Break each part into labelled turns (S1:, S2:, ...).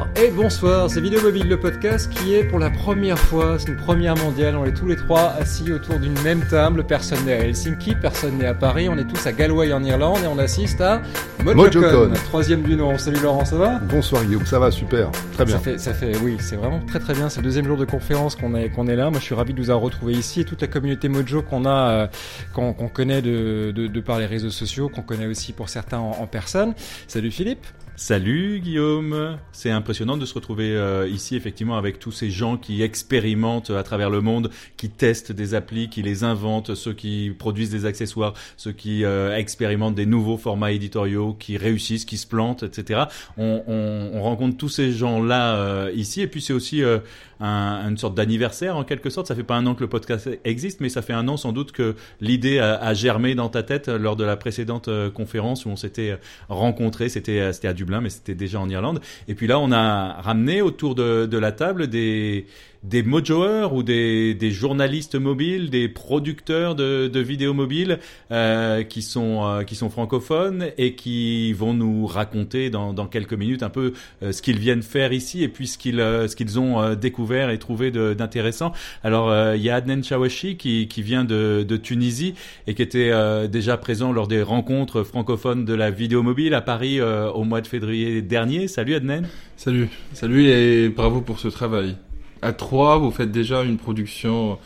S1: Bonjour et bonsoir, c'est Vidéo Mobile, le podcast qui est pour la première fois, c'est une première mondiale, on est tous les trois assis autour d'une même table, personne n'est à Helsinki, personne n'est à Paris, on est tous à Galway en Irlande et on assiste à MojoCon, troisième du nom. Salut Laurent, ça va?
S2: Bonsoir Guillaume, ça va super, très bien.
S1: Ça fait, ça fait, oui, c'est vraiment très très bien. C'est le deuxième jour de conférence qu'on est, qu'on est là. Moi, je suis ravi de vous avoir retrouvé ici et toute la communauté Mojo qu'on a, euh, qu'on connaît de, de, de par les réseaux sociaux, qu'on connaît aussi pour certains en, en personne. Salut Philippe.
S3: Salut Guillaume, c'est impressionnant de se retrouver euh, ici effectivement avec tous ces gens qui expérimentent à travers le monde, qui testent des applis, qui les inventent, ceux qui produisent des accessoires, ceux qui euh, expérimentent des nouveaux formats éditoriaux, qui réussissent, qui se plantent, etc. On, on, on rencontre tous ces gens-là euh, ici et puis c'est aussi un, une sorte d'anniversaire en quelque sorte. Ça fait pas un an que le podcast existe, mais ça fait un an sans doute que l'idée a, a germé dans ta tête lors de la précédente conférence où on s'était rencontrés. C'était c'était à Dublin, mais c'était déjà en Irlande. Et puis là, on a ramené autour de, la table des des mojoers ou des, des journalistes mobiles, des producteurs de, de vidéos mobiles euh, qui sont euh, qui sont francophones et qui vont nous raconter dans, dans quelques minutes un peu euh, ce qu'ils viennent faire ici et puis ce qu'ils euh, ce qu'ils ont euh, découvert et trouvé d'intéressant. Alors il y a Adnan Chawashi qui qui vient de, de Tunisie et qui était déjà présent lors des rencontres francophones de la vidéo mobile à Paris au mois de février dernier. Salut Adnan.
S4: Salut, salut et bravo pour ce travail. À trois, vous faites déjà une production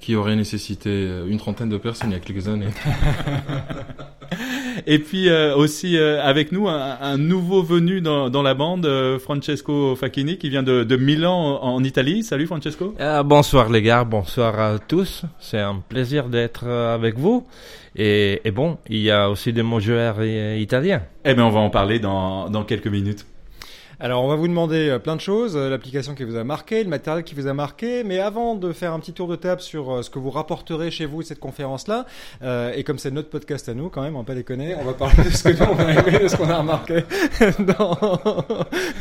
S4: qui aurait nécessité une trentaine de personnes il y a quelques années.
S3: Et puis euh, aussi euh, avec nous un, un nouveau venu dans, dans la bande, euh, Francesco Facchini, qui vient de, de Milan en, en Italie. Salut Francesco.
S5: Euh, bonsoir les gars, bonsoir à tous. C'est un plaisir d'être euh, avec vous. Et, et bon, il y a aussi des mots joueurs euh, italiens.
S3: Eh bien on va en parler dans, dans quelques minutes.
S1: Alors, on va vous demander euh, plein de choses, euh, l'application qui vous a marqué, le matériel qui vous a marqué, mais avant de faire un petit tour de table sur euh, ce que vous rapporterez chez vous cette conférence-là, euh, et comme c'est notre podcast à nous quand même, on va pas déconner, on va parler de ce que nous on a aimé, de ce qu'on a remarqué dans...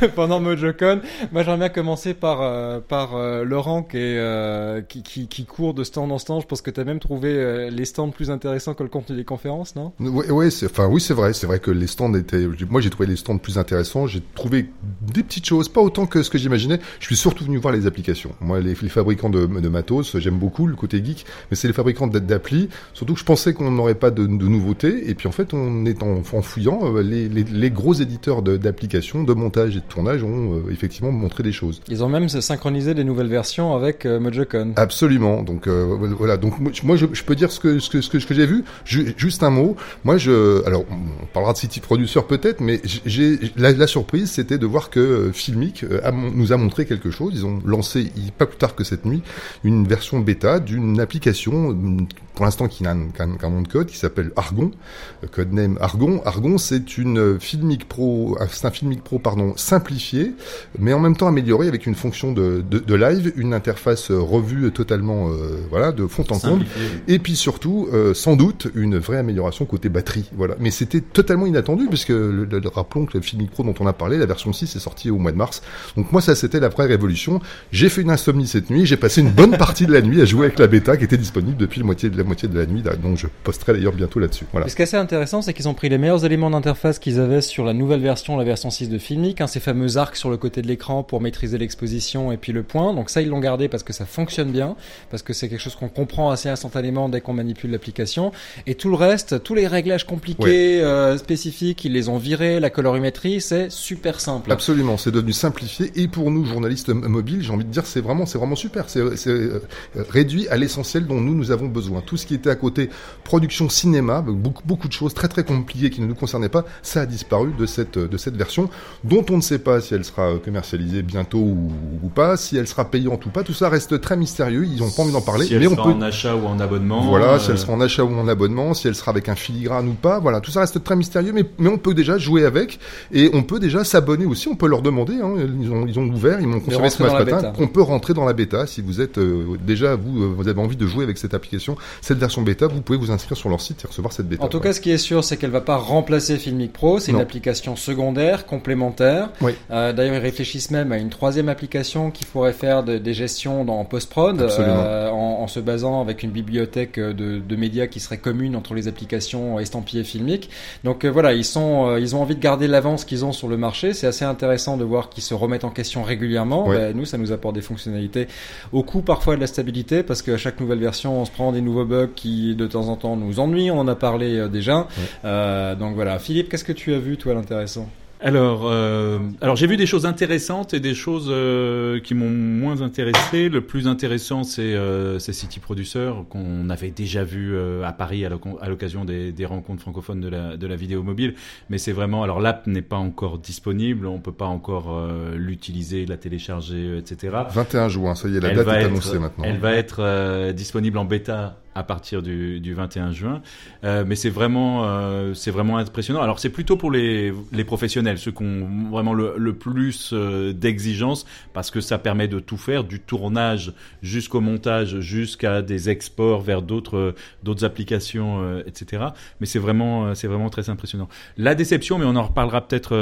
S1: pendant MojoCon. Moi, j'aimerais bien commencer par par Laurent qui, est, qui, court de stand en stand. Je pense que tu as même trouvé les stands plus intéressants que le contenu des conférences, non?
S2: Ouais, ouais, enfin oui, c'est vrai, c'est vrai que les stands étaient. Moi, j'ai trouvé les stands plus intéressants. J'ai trouvé des petites choses, pas autant que ce que j'imaginais. Je suis surtout venu voir les applications. Moi, les, les fabricants de, de matos, j'aime beaucoup le côté geek, mais c'est les fabricants d'a- d'applis. Surtout que je pensais qu'on n'aurait pas de, de nouveautés, et puis en fait, on est en, en fouillant, euh, les, les, les gros éditeurs d'applications, de, montage et de tournage ont euh, effectivement montré des choses.
S1: Ils ont même synchronisé des nouvelles versions avec euh, MojoCon.
S2: Absolument. Donc euh, voilà. Donc moi, je- je, peux dire ce que ce que ce que, ce que j'ai vu. Ju- juste un mot. Moi je alors on parlera de City Producer peut-être, mais j'ai la, la surprise c'était de voir que euh, Filmic euh, a nous a montré quelque chose. Ils ont lancé pas plus tard que cette nuit une version bêta d'une application euh, pour l'instant qui n'a un- qu'un nom de code qui s'appelle Argon, euh, codename Argon. Argon c'est une Filmic Pro, c'est un Filmic Pro pardon simplifié, mais en même temps amélioré avec une fonction de, de, de live, une interface revue totalement euh, voilà de fond en comble, et puis surtout euh, sans doute une vraie amélioration côté batterie. Voilà, mais c'était totalement inattendu puisque le, le- rappelons que le Filmic Pro dont on a parlé, la version 6 est sortie au mois de mars. Donc moi ça c'était la vraie révolution. J'ai fait une insomnie cette nuit, j'ai passé une bonne partie de la nuit à jouer avec la bêta qui était disponible depuis la moitié de la moitié de la nuit, donc je posterai d'ailleurs bientôt là-dessus. Voilà.
S1: Ce qui est assez intéressant, c'est qu'ils ont pris les meilleurs éléments d'interface qu'ils avaient sur la nouvelle version, la version 6 de Filmic, hein, ces fameux arcs sur le côté de l'écran pour maîtriser l'exposition et puis le point. Donc ça, ils l'ont gardé parce que ça fonctionne bien, parce que c'est quelque chose qu'on comprend assez instantanément dès qu'on manipule l'application. Et tout le reste, tous les réglages compliqués, euh, spécifiques, ils les ont virés. La colorimétrie, c'est super simple.
S2: Absolument, c'est devenu simplifié. Et pour nous journalistes mobiles, j'ai envie de dire c'est vraiment c'est vraiment super, c'est c'est, euh, réduit à l'essentiel dont nous nous avons besoin. Tout ce qui était à côté production cinéma, beaucoup beaucoup de choses très très compliquées qui ne nous concernaient pas, ça a disparu de cette de cette version dont on ne sait pas si elle sera euh, commercialisée bientôt ou, ou pas, si elle sera payante ou pas, tout ça reste très mystérieux, ils ont pas envie d'en parler,
S3: Si elle
S2: mais on
S3: sera
S2: peut
S3: en achat ou en abonnement.
S2: voilà,
S3: euh,
S2: si elle sera en achat ou en abonnement, si elle sera avec un filigrane ou pas, voilà, tout ça reste très mystérieux, mais, mais on peut déjà jouer avec et on peut déjà s'abonner aussi, on peut leur demander, hein, ils, ont, ils ont ouvert, ils m'ont confirmé ce matin, qu'on peut rentrer dans la bêta si vous êtes euh, déjà, vous, euh, vous avez envie de jouer avec cette application, cette version bêta, vous pouvez vous inscrire sur leur site et recevoir cette bêta.
S1: En tout cas, ce qui est sûr, c'est qu'elle va pas remplacer Filmic Pro. C'est une application secondaire, complémentaire.
S2: Oui.
S1: Euh, D'ailleurs, ils réfléchissent même à une troisième application qui pourrait faire de- des gestions dans post-prod, euh, en, en se basant avec une bibliothèque de, de médias qui serait commune entre les applications estampillées filmiques. Donc voilà, ils sont, ils ont envie de garder l'avance qu'ils ont sur le marché. C'est assez intéressant de voir qu'ils se remettent en question régulièrement.
S2: Ouais.
S1: Ben, nous, ça nous apporte des fonctionnalités au coût parfois de la stabilité parce qu'à chaque nouvelle version, on se prend des nouveaux bugs qui de temps en temps nous ennuient. On en a parlé euh, déjà. Euh, donc voilà. Philippe, qu'est-ce que tu as vu toi l'intéressant
S3: Alors, euh, alors j'ai vu des choses intéressantes et des choses euh, qui m'ont moins intéressé. Le plus intéressant, c'est euh, City Producer qu'on avait déjà vu euh, à Paris à l'oc- à l'occasion des, des rencontres francophones de la, de la vidéo mobile. Mais c'est vraiment, alors l'app n'est pas encore disponible, on peut pas encore euh, l'utiliser, la télécharger, etc.
S2: 21 juin, ça y est, la
S3: Elle
S2: date est annoncée maintenant.
S3: Elle va être euh, disponible en bêta à partir du, du 21 juin, Euh, mais c'est vraiment, euh, c'est vraiment impressionnant. Alors c'est plutôt pour les, les professionnels, ceux qui ont vraiment le, le plus euh, d'exigences, parce que ça permet de tout faire, du tournage jusqu'au montage, jusqu'à des exports vers d'autres euh, d'autres applications, etc. Mais c'est vraiment, c'est vraiment très impressionnant. La déception, mais on en reparlera peut-être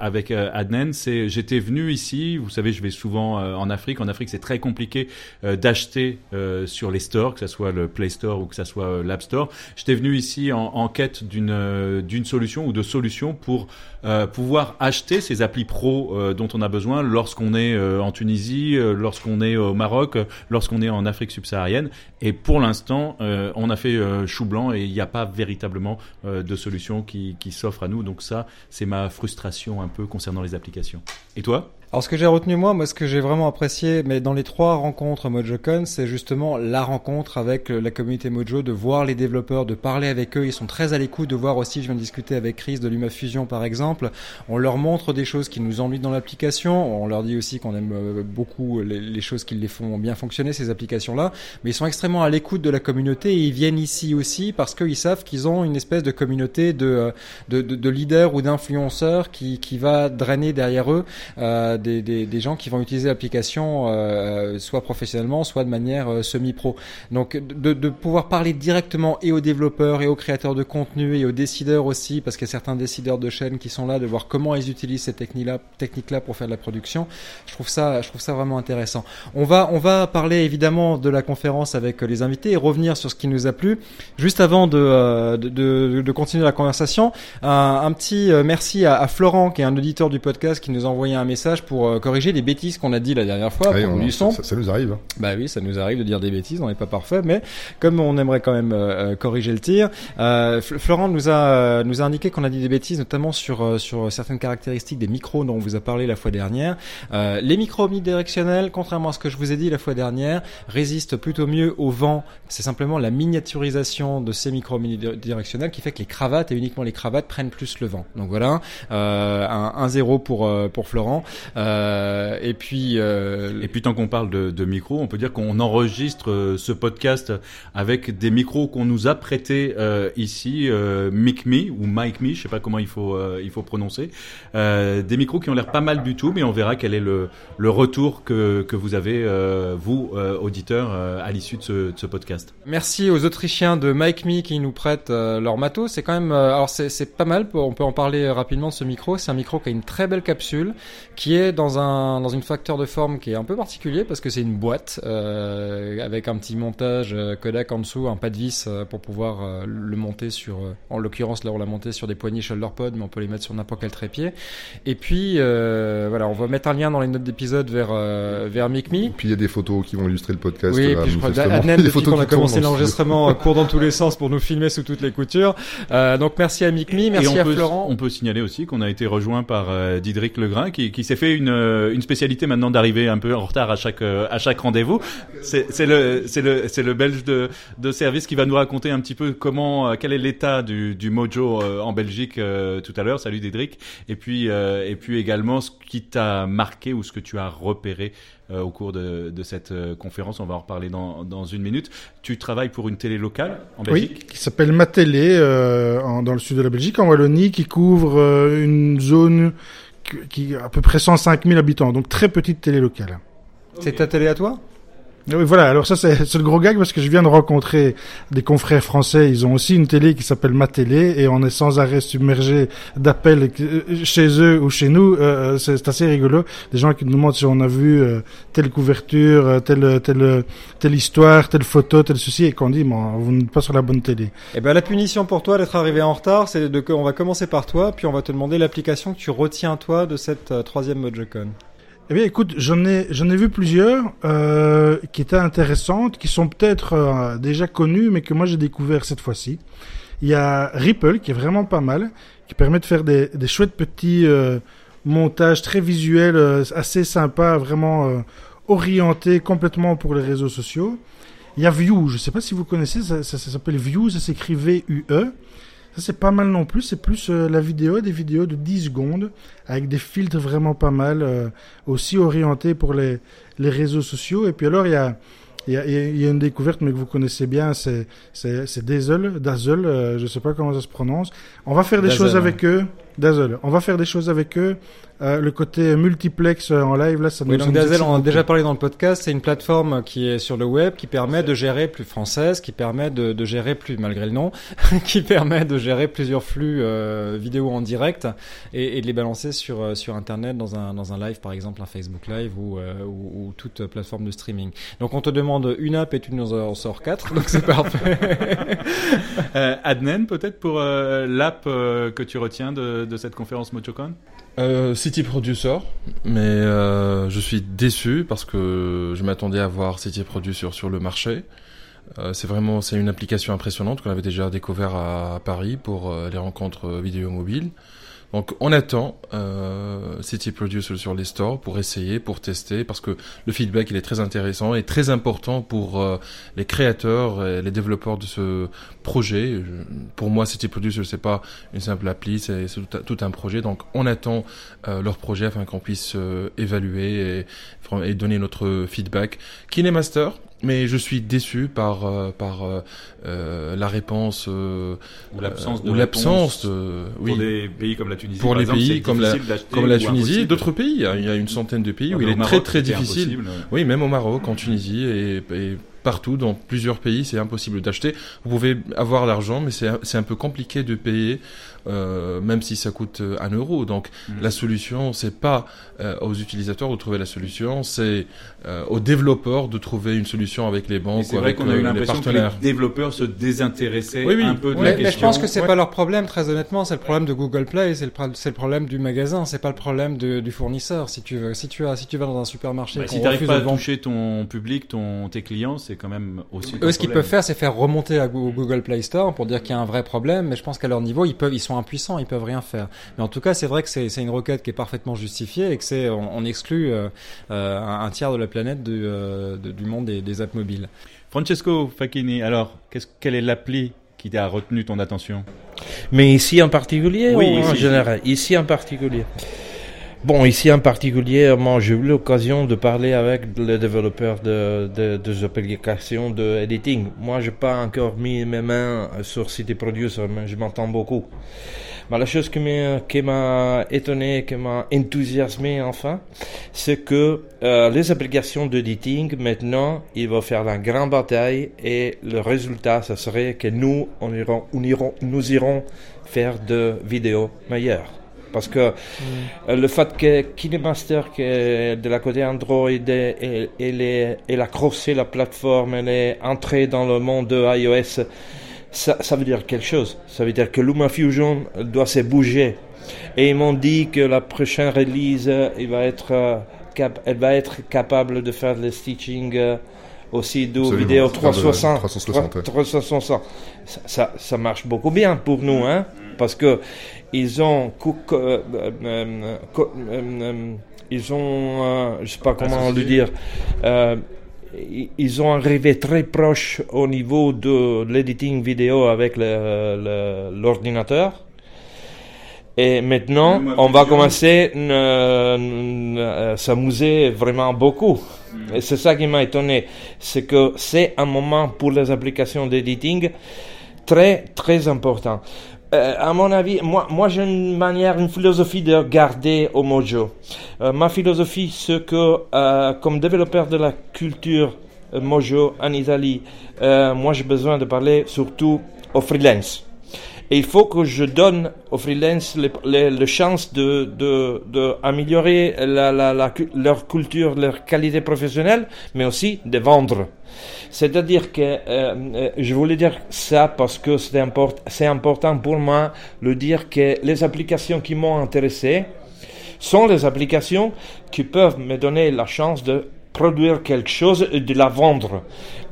S3: avec Adnan, c'est j'étais venu ici, vous savez, je vais souvent en Afrique. En Afrique, c'est très compliqué d'acheter sur les stores, que ce soit le Play Store ou que ce soit euh, l'App Store. J'étais venu ici en, quête d'une euh, d'une solution ou de solutions pour euh, pouvoir acheter ces applis pro dont on a besoin lorsqu'on est en Tunisie, lorsqu'on est au Maroc, lorsqu'on est en Afrique subsaharienne. Et pour l'instant, on a fait chou blanc et il n'y a pas véritablement de solution qui, qui s'offre à nous. Donc ça, c'est ma frustration un peu concernant les applications. Et toi?
S1: Alors ce que j'ai retenu moi, moi ce que j'ai vraiment apprécié, mais dans les trois rencontres MojoCon, c'est justement la rencontre avec euh, la communauté Mojo, de voir les développeurs, de parler avec eux. Ils sont très à l'écoute, de voir aussi, je viens de discuter avec Chris de LumaFusion par exemple. On leur montre des choses qui nous ennuient dans l'application. On leur dit aussi qu'on aime euh, beaucoup les, les choses qui les font bien fonctionner ces applications-là. Mais ils sont extrêmement à l'écoute de la communauté et ils viennent ici aussi parce qu'ils savent qu'ils ont une espèce de communauté de euh, de, de, de leaders ou d'influenceurs qui qui va drainer derrière eux euh, des, gens qui vont utiliser l'application euh, soit professionnellement, soit de manière euh, semi-pro. Donc de, pouvoir parler directement et aux développeurs et aux créateurs de contenu et aux décideurs aussi, parce qu'il y a certains décideurs de chaînes qui sont là, de voir comment ils utilisent ces techniques-là techniques -là pour faire de la production. Je trouve ça, je trouve ça vraiment intéressant. On va, on va parler évidemment de la conférence avec euh, les invités et revenir sur ce qui nous a plu. Juste avant de, de, continuer la conversation, un, petit merci à, à Florent, qui est un auditeur du podcast, qui nous a envoyé un message pour euh, corriger les bêtises qu'on a dit la dernière fois.
S2: Oui,
S1: pour
S2: on-
S1: du son.
S2: ça, ça nous arrive. hein.
S1: Bah oui, ça nous arrive de dire des bêtises, on n'est pas parfait, mais comme on aimerait quand même euh, euh, corriger le tir, euh, Florent nous a nous a indiqué qu'on a dit des bêtises, notamment sur sur certaines caractéristiques des micros dont on vous a parlé la fois dernière. Euh, les micros omnidirectionnels, contrairement à ce que je vous ai dit la fois dernière, résistent plutôt mieux au vent. C'est simplement la miniaturisation de ces micros omnidirectionnels qui fait que les cravates et uniquement les cravates prennent plus le vent. Donc voilà, un, un zéro pour pour Florent. Euh, et puis euh,
S3: Et puis tant qu'on parle de, de micros, on peut dire qu'on enregistre euh, ce podcast avec des micros qu'on nous a prêtés euh, ici, euh, Mic Me ou Mike Me, je sais pas comment il faut euh, il faut prononcer, euh, des micros qui ont l'air pas mal du tout, mais on verra quel est le, le retour que, que vous avez euh, vous euh, auditeurs euh, à l'issue de ce, de ce podcast.
S1: Merci aux Autrichiens de Mike Me qui nous prêtent euh, leur matos. C'est quand même, euh, alors c'est c'est pas mal. On peut en parler rapidement de ce micro. C'est un micro qui a une très belle capsule, qui est dans un dans une facteur de forme qui est un peu particulier parce que c'est une boîte euh, avec un petit montage euh, Kodak en dessous, un pas de vis euh, pour pouvoir le monter sur. en l'occurrence là, on l'a monté sur des poignées shoulder pod, mais on peut les mettre sur n'importe quel trépied. Et puis euh, voilà, on va mettre un lien dans les notes d'épisode vers euh, vers.
S2: Et puis il y a des photos qui vont illustrer le podcast.
S1: Oui, et
S2: là,
S1: puis je crois. Adnan,
S2: Des
S1: depuis
S2: photos
S1: qu'on a commencé
S2: le
S1: l'enregistrement, court dans tous les sens pour nous filmer sous toutes les coutures. Euh, donc merci à Mikmi, merci
S3: Et on
S1: à
S3: peut,
S1: Florent.
S3: On peut signaler aussi qu'on a été rejoint par euh, Didrik Legrain, qui, qui s'est fait une, euh, une spécialité maintenant d'arriver un peu en retard à chaque euh, à chaque rendez-vous. C'est le le le Belge de de service qui va nous raconter un petit peu comment euh, quel est l'état du du Mojo en Belgique tout à l'heure. Salut Didrik. Et puis et puis également ce qui t'a marqué ou ce que tu as repéré au cours de, de cette conférence. On va en reparler dans, dans une minute. Tu travailles pour une télé locale en
S6: Oui,
S3: Belgique?
S6: qui s'appelle Matélé, euh, en- dans le sud de la Belgique, en Wallonie, qui couvre euh, une zone qui, a à peu près 105 000 habitants, donc très petite télé locale.
S1: C'est ta télé à toi?
S6: Oui, voilà. Alors ça, c'est le gros gag parce que je viens de rencontrer des confrères français. Ils ont aussi une télé qui s'appelle Ma Télé et on est sans arrêt submergé d'appels euh, chez eux ou chez nous. Euh, c'est c'est assez rigolo. Des gens qui nous demandent si on a vu euh, telle couverture, euh, telle, telle, telle histoire, telle photo, tel ceci et qu'on dit, bon, vous n'êtes pas sur la bonne télé.
S1: Eh ben la punition pour toi d'être arrivé en retard, c'est de on va commencer par toi, puis on va te demander l'application que tu retiens toi de cette euh, troisième MojoCon.
S6: Eh bien, écoute, j'en ai, j'en ai vu plusieurs euh, qui étaient intéressantes, qui sont peut-être euh, déjà connues, mais que moi j'ai découvert cette fois-ci. Il y a Ripple qui est vraiment pas mal, qui permet de faire des, des chouettes petits euh, montages très visuels, euh, assez sympas, vraiment euh, orientés complètement pour les réseaux sociaux. Il y a View, je sais pas si vous connaissez, ça, ça s'appelle View, ça s'écrit V-U-E. Ça c'est pas mal non plus, c'est plus euh, la vidéo, des vidéos de 10 secondes avec des filtres vraiment pas mal, euh, aussi orientés pour les, les réseaux sociaux. Et puis alors il y a, il y, a, il y a une découverte mais que vous connaissez bien, c'est Dazzle, Dazzle, euh, je sais pas comment ça se prononce. On va faire des
S1: Dazzle,
S6: choses
S1: ouais.
S6: avec eux, Dazzle. On va faire des choses avec eux. Euh, le côté multiplex euh, en live là, ça
S1: Oui,
S6: nous
S1: donc
S6: ça nous
S1: Dazzle, on en a déjà parlé dans le podcast, c'est une plateforme qui est sur le web, qui permet de gérer plus française, qui permet de, de gérer plus, malgré le nom, qui permet de gérer plusieurs flux euh, vidéo en direct et, et de les balancer sur sur internet dans un dans un live par exemple un Facebook Live ou euh, ou, ou toute plateforme de streaming. Donc on te demande une app et tu nous en sors quatre, donc c'est parfait.
S3: Euh, Adnen, peut-être pour euh, l'app euh, que tu retiens de, de cette conférence MojoCon
S4: Euh, City Producer, mais euh, je suis déçu parce que je m'attendais à voir City Producer sur le marché. Euh, c'est vraiment c'est une application impressionnante qu'on avait déjà découvert à, Paris pour les rencontres vidéo mobiles. Donc on attend City Producer sur les stores pour essayer, pour tester, parce que le feedback il est très intéressant et très important pour les créateurs et les développeurs de ce projet. Je- pour moi, City Producer c'est pas une simple appli, c'est tout, un- tout un projet. Donc on attend euh, leur projet afin qu'on puisse euh, évaluer et, et donner notre feedback. Kinemaster, mais je suis déçu par euh, par euh, euh, la réponse euh,
S3: Ou l'absence de
S4: ou l'absence
S3: réponse
S4: de
S3: Pour
S4: oui
S3: des pays comme la Tunisie,
S4: Pour
S3: par
S4: les
S3: exemple,
S4: pays comme la- comme Tunisie d'autres pays. Il y, a, une centaine de pays où il est
S3: Maroc,
S4: très très difficile.
S3: ouais.
S4: Oui, même au Maroc, en Tunisie et, et partout dans plusieurs pays, c'est impossible d'acheter. Vous pouvez avoir l'argent, mais c'est un peu compliqué de payer, euh, même si ça coûte euh, un euro. Donc
S3: Mhm.
S4: la solution, c'est pas euh, aux utilisateurs de trouver la solution, c'est euh, aux développeurs de trouver une solution avec les banques
S3: c'est
S4: ou
S3: vrai
S4: avec
S3: qu'on a
S4: euh,
S3: eu
S4: les
S3: l'impression que les développeurs se désintéressaient
S4: Oui, oui.
S3: un peu de
S4: Ouais,
S3: la
S1: Mais, mais je
S3: question.
S1: pense que c'est
S4: Ouais.
S1: pas leur problème, très honnêtement, c'est le problème de Google Play, c'est le, pro- c'est le problème du magasin, c'est pas le problème de- du fournisseur. Si tu veux, si tu as, si tu vas dans un supermarché,
S3: Bah, si
S1: refuse
S3: pas à toucher ton public, ton, tes clients, c'est quand même aussi.
S1: Eux, ce qu'ils peuvent faire, c'est faire remonter à Goo- Google Play Store pour dire qu'il y a un vrai problème. Mais je pense qu'à leur niveau, ils peuvent, ils sont impuissants, ils peuvent rien faire. Mais en tout cas, c'est vrai que c'est c'est une requête qui est parfaitement justifiée et que c'est, on, on exclut euh, euh, un, un tiers de la planète du, euh, de- du monde des, des apps mobiles.
S3: Francesco Facchini, alors, qu'est-ce, quelle est l'appli qui t'a retenu ton attention?
S5: Mais ici en particulier
S3: Oui,
S5: ou en général? Ici en particulier. Bon, ici en particulier, moi j'ai eu l'occasion de parler avec les développeurs de, de, des applications de editing. Moi, j'ai pas encore mis mes mains sur City Producer, mais je m'entends beaucoup. Mais la chose qui m'a, étonné, qui m'a enthousiasmé enfin, c'est que euh, les applications d'editing, maintenant, ils vont faire la grande bataille et le résultat, ça serait que nous, on irons, on irons, nous irons faire de vidéos meilleures. Parce que euh, le fait que KineMaster, qui est de la côté Android, elle, elle, est- elle a crossé la plateforme, elle est entrée dans le monde de iOS, ça, ça veut dire quelque chose. Ça veut dire que LumaFusion doit se bouger. Et ils m'ont dit que la prochaine release, euh, il va être, euh, cap- elle va être capable de faire le stitching aussi de
S2: Absolument.
S5: vidéo
S2: Faire de
S5: 360.
S2: 360, ouais.
S5: 360. Ça, ça, ça marche beaucoup bien pour nous, hein, parce que ils ont, euh, euh, euh, euh, ils ont, euh, je sais pas comment le dire, euh, ils ont arrivé très proche au niveau de l'editing vidéo avec l'ordinateur. Et maintenant, on va commencer à euh, s'amuser vraiment beaucoup. Et c'est ça qui m'a étonné. C'est que c'est un moment pour les applications d'editing très, très important. Euh, à mon avis, moi, moi j'ai une manière, une philosophie de garder au Mojo. Euh, ma philosophie, c'est que, euh, comme développeur de la culture Mojo en Italie, moi j'ai besoin de parler surtout aux freelance. Et il faut que je donne aux freelance les, les, les chances de, de, de améliorer la, la, la, leur culture, leur qualité professionnelle, mais aussi de vendre. C'est-à-dire que euh, euh, je voulais dire ça parce que c'est import, important pour moi de dire que les applications qui m'ont intéressé sont les applications qui peuvent me donner la chance de produire quelque chose et de la vendre.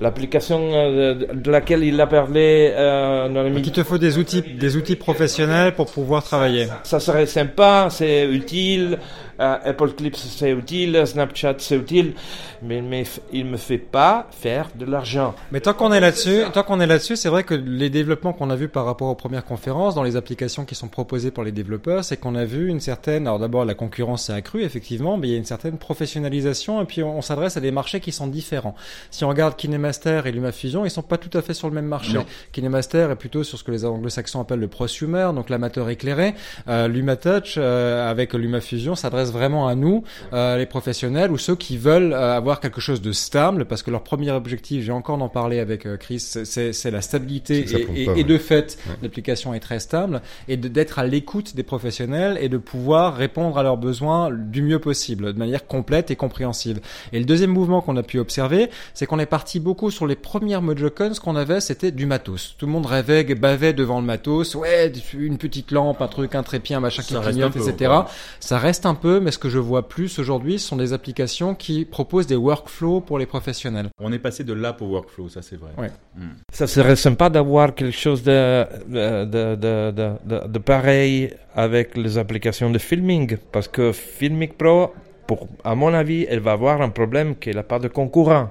S5: L'application euh, de laquelle il a parlé euh, dans le
S1: Il te faut des outils, des outils professionnels pour pouvoir travailler.
S5: Ça serait sympa, c'est utile. Euh, Apple Clips c'est utile, Snapchat c'est utile, mais, mais il me fait pas faire de l'argent.
S1: Mais tant qu'on est là-dessus, tant qu'on est là-dessus, c'est vrai que les développements qu'on a vus par rapport aux premières conférences dans les applications qui sont proposées par les développeurs, c'est qu'on a vu une certaine, alors d'abord la concurrence s'est accrue effectivement, mais il y a une certaine professionnalisation et puis on, s'adresse à des marchés qui sont différents. Si on regarde KineMaster et LumaFusion, ils sont pas tout à fait sur le même marché. KineMaster est plutôt sur ce que les anglo-saxons appellent le prosumer, donc l'amateur éclairé. Euh, LumaTouch euh, avec LumaFusion s'adresse vraiment à nous, euh, les professionnels ou ceux qui veulent euh, avoir quelque chose de stable, parce que leur premier objectif, j'ai encore d'en parler avec euh, Chris, c'est la stabilité et, et, de fait, l'application est très stable et d'être à l'écoute des professionnels et de pouvoir répondre à leurs besoins du mieux possible, de manière complète et compréhensible. Et le deuxième mouvement qu'on a pu observer, c'est qu'on est parti beaucoup sur les premières MojoCon, ce qu'on avait, c'était du matos. Tout le monde rêvait, bavait devant le matos, ouais, une petite lampe, un truc, un trépied, un machin qui clignote, etc. Ça reste un peu, mais ce que je vois plus aujourd'hui sont des applications qui proposent des workflows pour les professionnels.
S3: On est passé de l'app au workflow, ça c'est vrai.
S1: Ouais.
S5: Hmm. Ça serait sympa d'avoir quelque chose de, de, de, de, de pareil avec les applications de filming, parce que Filmic Pro, pour, à mon avis, elle va avoir un problème qu'elle n'a pas de concurrent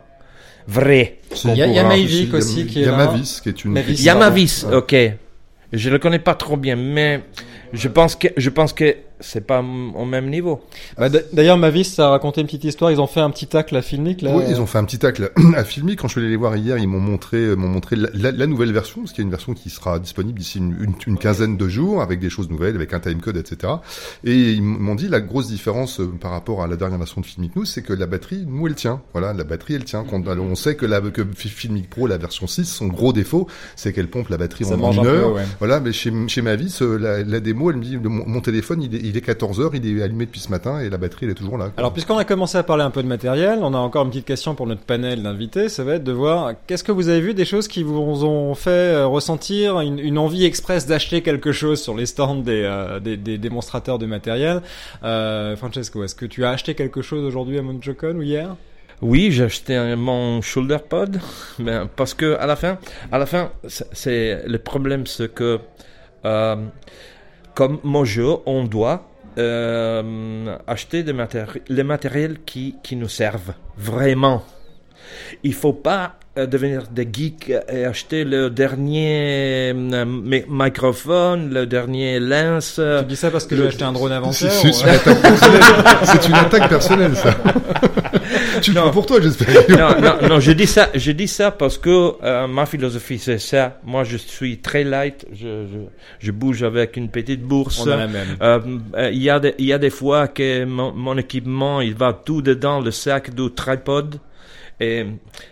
S5: vrai.
S1: Il y a, y a Mavic aussi qui est là.
S2: Il y a Mavis qui est une.
S5: Il y a Mavis, ok. Je le connais pas trop bien, mais je pense que je pense que c'est pas au même niveau.
S1: Bah, D'ailleurs, Mavis ça a raconté une petite histoire. Ils ont fait un petit tacle à Filmic. Là.
S2: Oui, ils ont fait un petit tacle à Filmic. Quand je suis allé les voir hier, ils m'ont montré, euh, m'ont montré la, la, nouvelle version, parce qu'il y a une version qui sera disponible d'ici une, une, une, quinzaine de jours, avec des choses nouvelles, avec un timecode, etc. Et ils m'ont dit la grosse différence euh, par rapport à la dernière version de Filmic Nous, c'est que la batterie, nous, elle tient. Voilà, la batterie, elle tient. Quand, on sait que, la, que Filmic Pro, la version 6, son gros défaut, c'est qu'elle pompe la batterie
S1: ça
S2: en
S1: une
S2: heure.
S1: ouais.
S2: Voilà, mais chez, chez Mavis, euh, la, la démo, elle me dit, mon, mon téléphone, il est, il est 14 heures, il est allumé depuis ce matin et la batterie elle est toujours là. Quoi.
S1: Alors puisqu'on a commencé à parler un peu de matériel, on a encore une petite question pour notre panel d'invités, ça va être de voir qu'est-ce que vous avez vu des choses qui vous ont fait euh, ressentir une, une envie express d'acheter quelque chose sur les stands des, euh, des, des, démonstrateurs de matériel? Euh, Francesco, est-ce que tu as acheté quelque chose aujourd'hui à MonjoCon ou hier?
S5: Oui, j'ai acheté mon shoulder pod, ben, parce que à la fin, à la fin, c'est le problème, c'est que euh, comme Mojo, on doit euh, acheter des les matériels qui, qui nous servent vraiment. Il faut pas euh, devenir des geeks et acheter le dernier euh, microphone, le dernier lens.
S1: Tu dis ça parce que j'ai acheté un drone avant
S2: C'est une, c'est une attaque personnelle, ça. tu le pour toi, j'espère.
S5: non, non, non, je dis ça, je dis ça parce que euh, ma philosophie c'est ça. Moi, je suis très light. Je, je, je bouge avec une petite bourse.
S1: On a la même.
S5: Euh, il y a des, il y a des fois que mon, mon équipement, il va tout dedans le sac du tripod. Et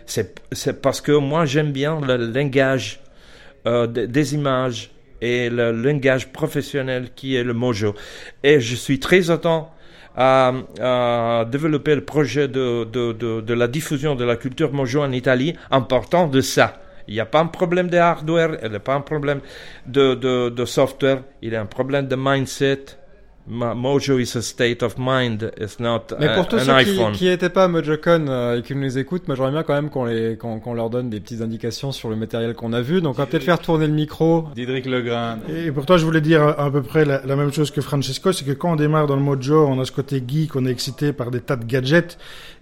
S5: c'est, parce que moi, j'aime bien le langage euh, des, images et le langage professionnel qui est le Mojo. Et je suis très attentif à, développer le projet de, de, de, de, la diffusion de la culture Mojo en Italie en partant de ça. Il n'y a pas un problème de hardware, il n'y a pas un problème de software, il y a un problème de mindset, Mojo is a state of mind, it's not
S1: Mais pour tous
S5: an
S1: ceux
S5: iPhone.
S1: qui n'étaient pas à MojoCon euh, et qui nous écoutent, moi j'aimerais bien quand même qu'on les qu'on qu'on leur donne des petites indications sur le matériel qu'on a vu. Donc on va peut-être faire tourner le micro.
S3: Didrik Legrain.
S6: Et pour toi, je voulais dire à peu près la, la même chose que Francesco, c'est que quand on démarre dans le Mojo, on a ce côté geek, on est excité par des tas de gadgets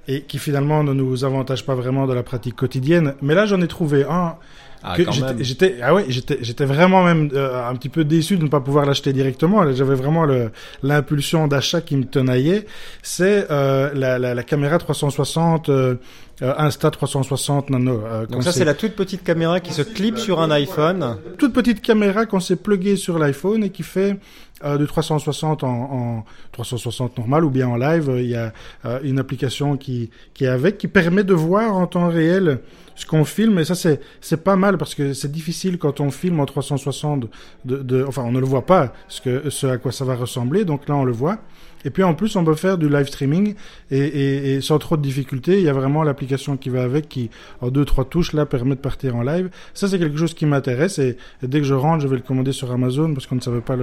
S6: et qui finalement ne nous avantage pas vraiment dans la pratique quotidienne. Mais là, j'en ai trouvé un
S1: Ah,
S6: j'étais- ah ouais j'étais j'étais vraiment même euh, un petit peu déçu de ne pas pouvoir l'acheter directement j'avais vraiment le l'impulsion d'achat qui me tenaillait c'est euh, la, la la caméra 360 euh, euh, Insta 360 nano euh,
S1: Donc ça, c'est la toute petite caméra qui se clip sur un iPhone.
S6: toute petite caméra qu'on s'est pluguée sur l'iPhone et qui fait euh, de 360 en, en 360 normal ou bien en live. Euh, Il y a euh, une application qui, qui est avec, qui permet de voir en temps réel ce qu'on filme. Et ça, c'est, c'est pas mal parce que c'est difficile quand on filme en 360 de, de, enfin, on ne le voit pas ce que, ce à quoi ça va ressembler. Donc là, on le voit. Et puis en plus, on peut faire du live streaming et, et, et sans trop de difficultés. Il y a vraiment l'application qui va avec, qui en deux trois touches là permet de partir en live. Ça, c'est quelque chose qui m'intéresse et, et dès que je rentre, je vais le commander sur Amazon parce qu'on ne savait pas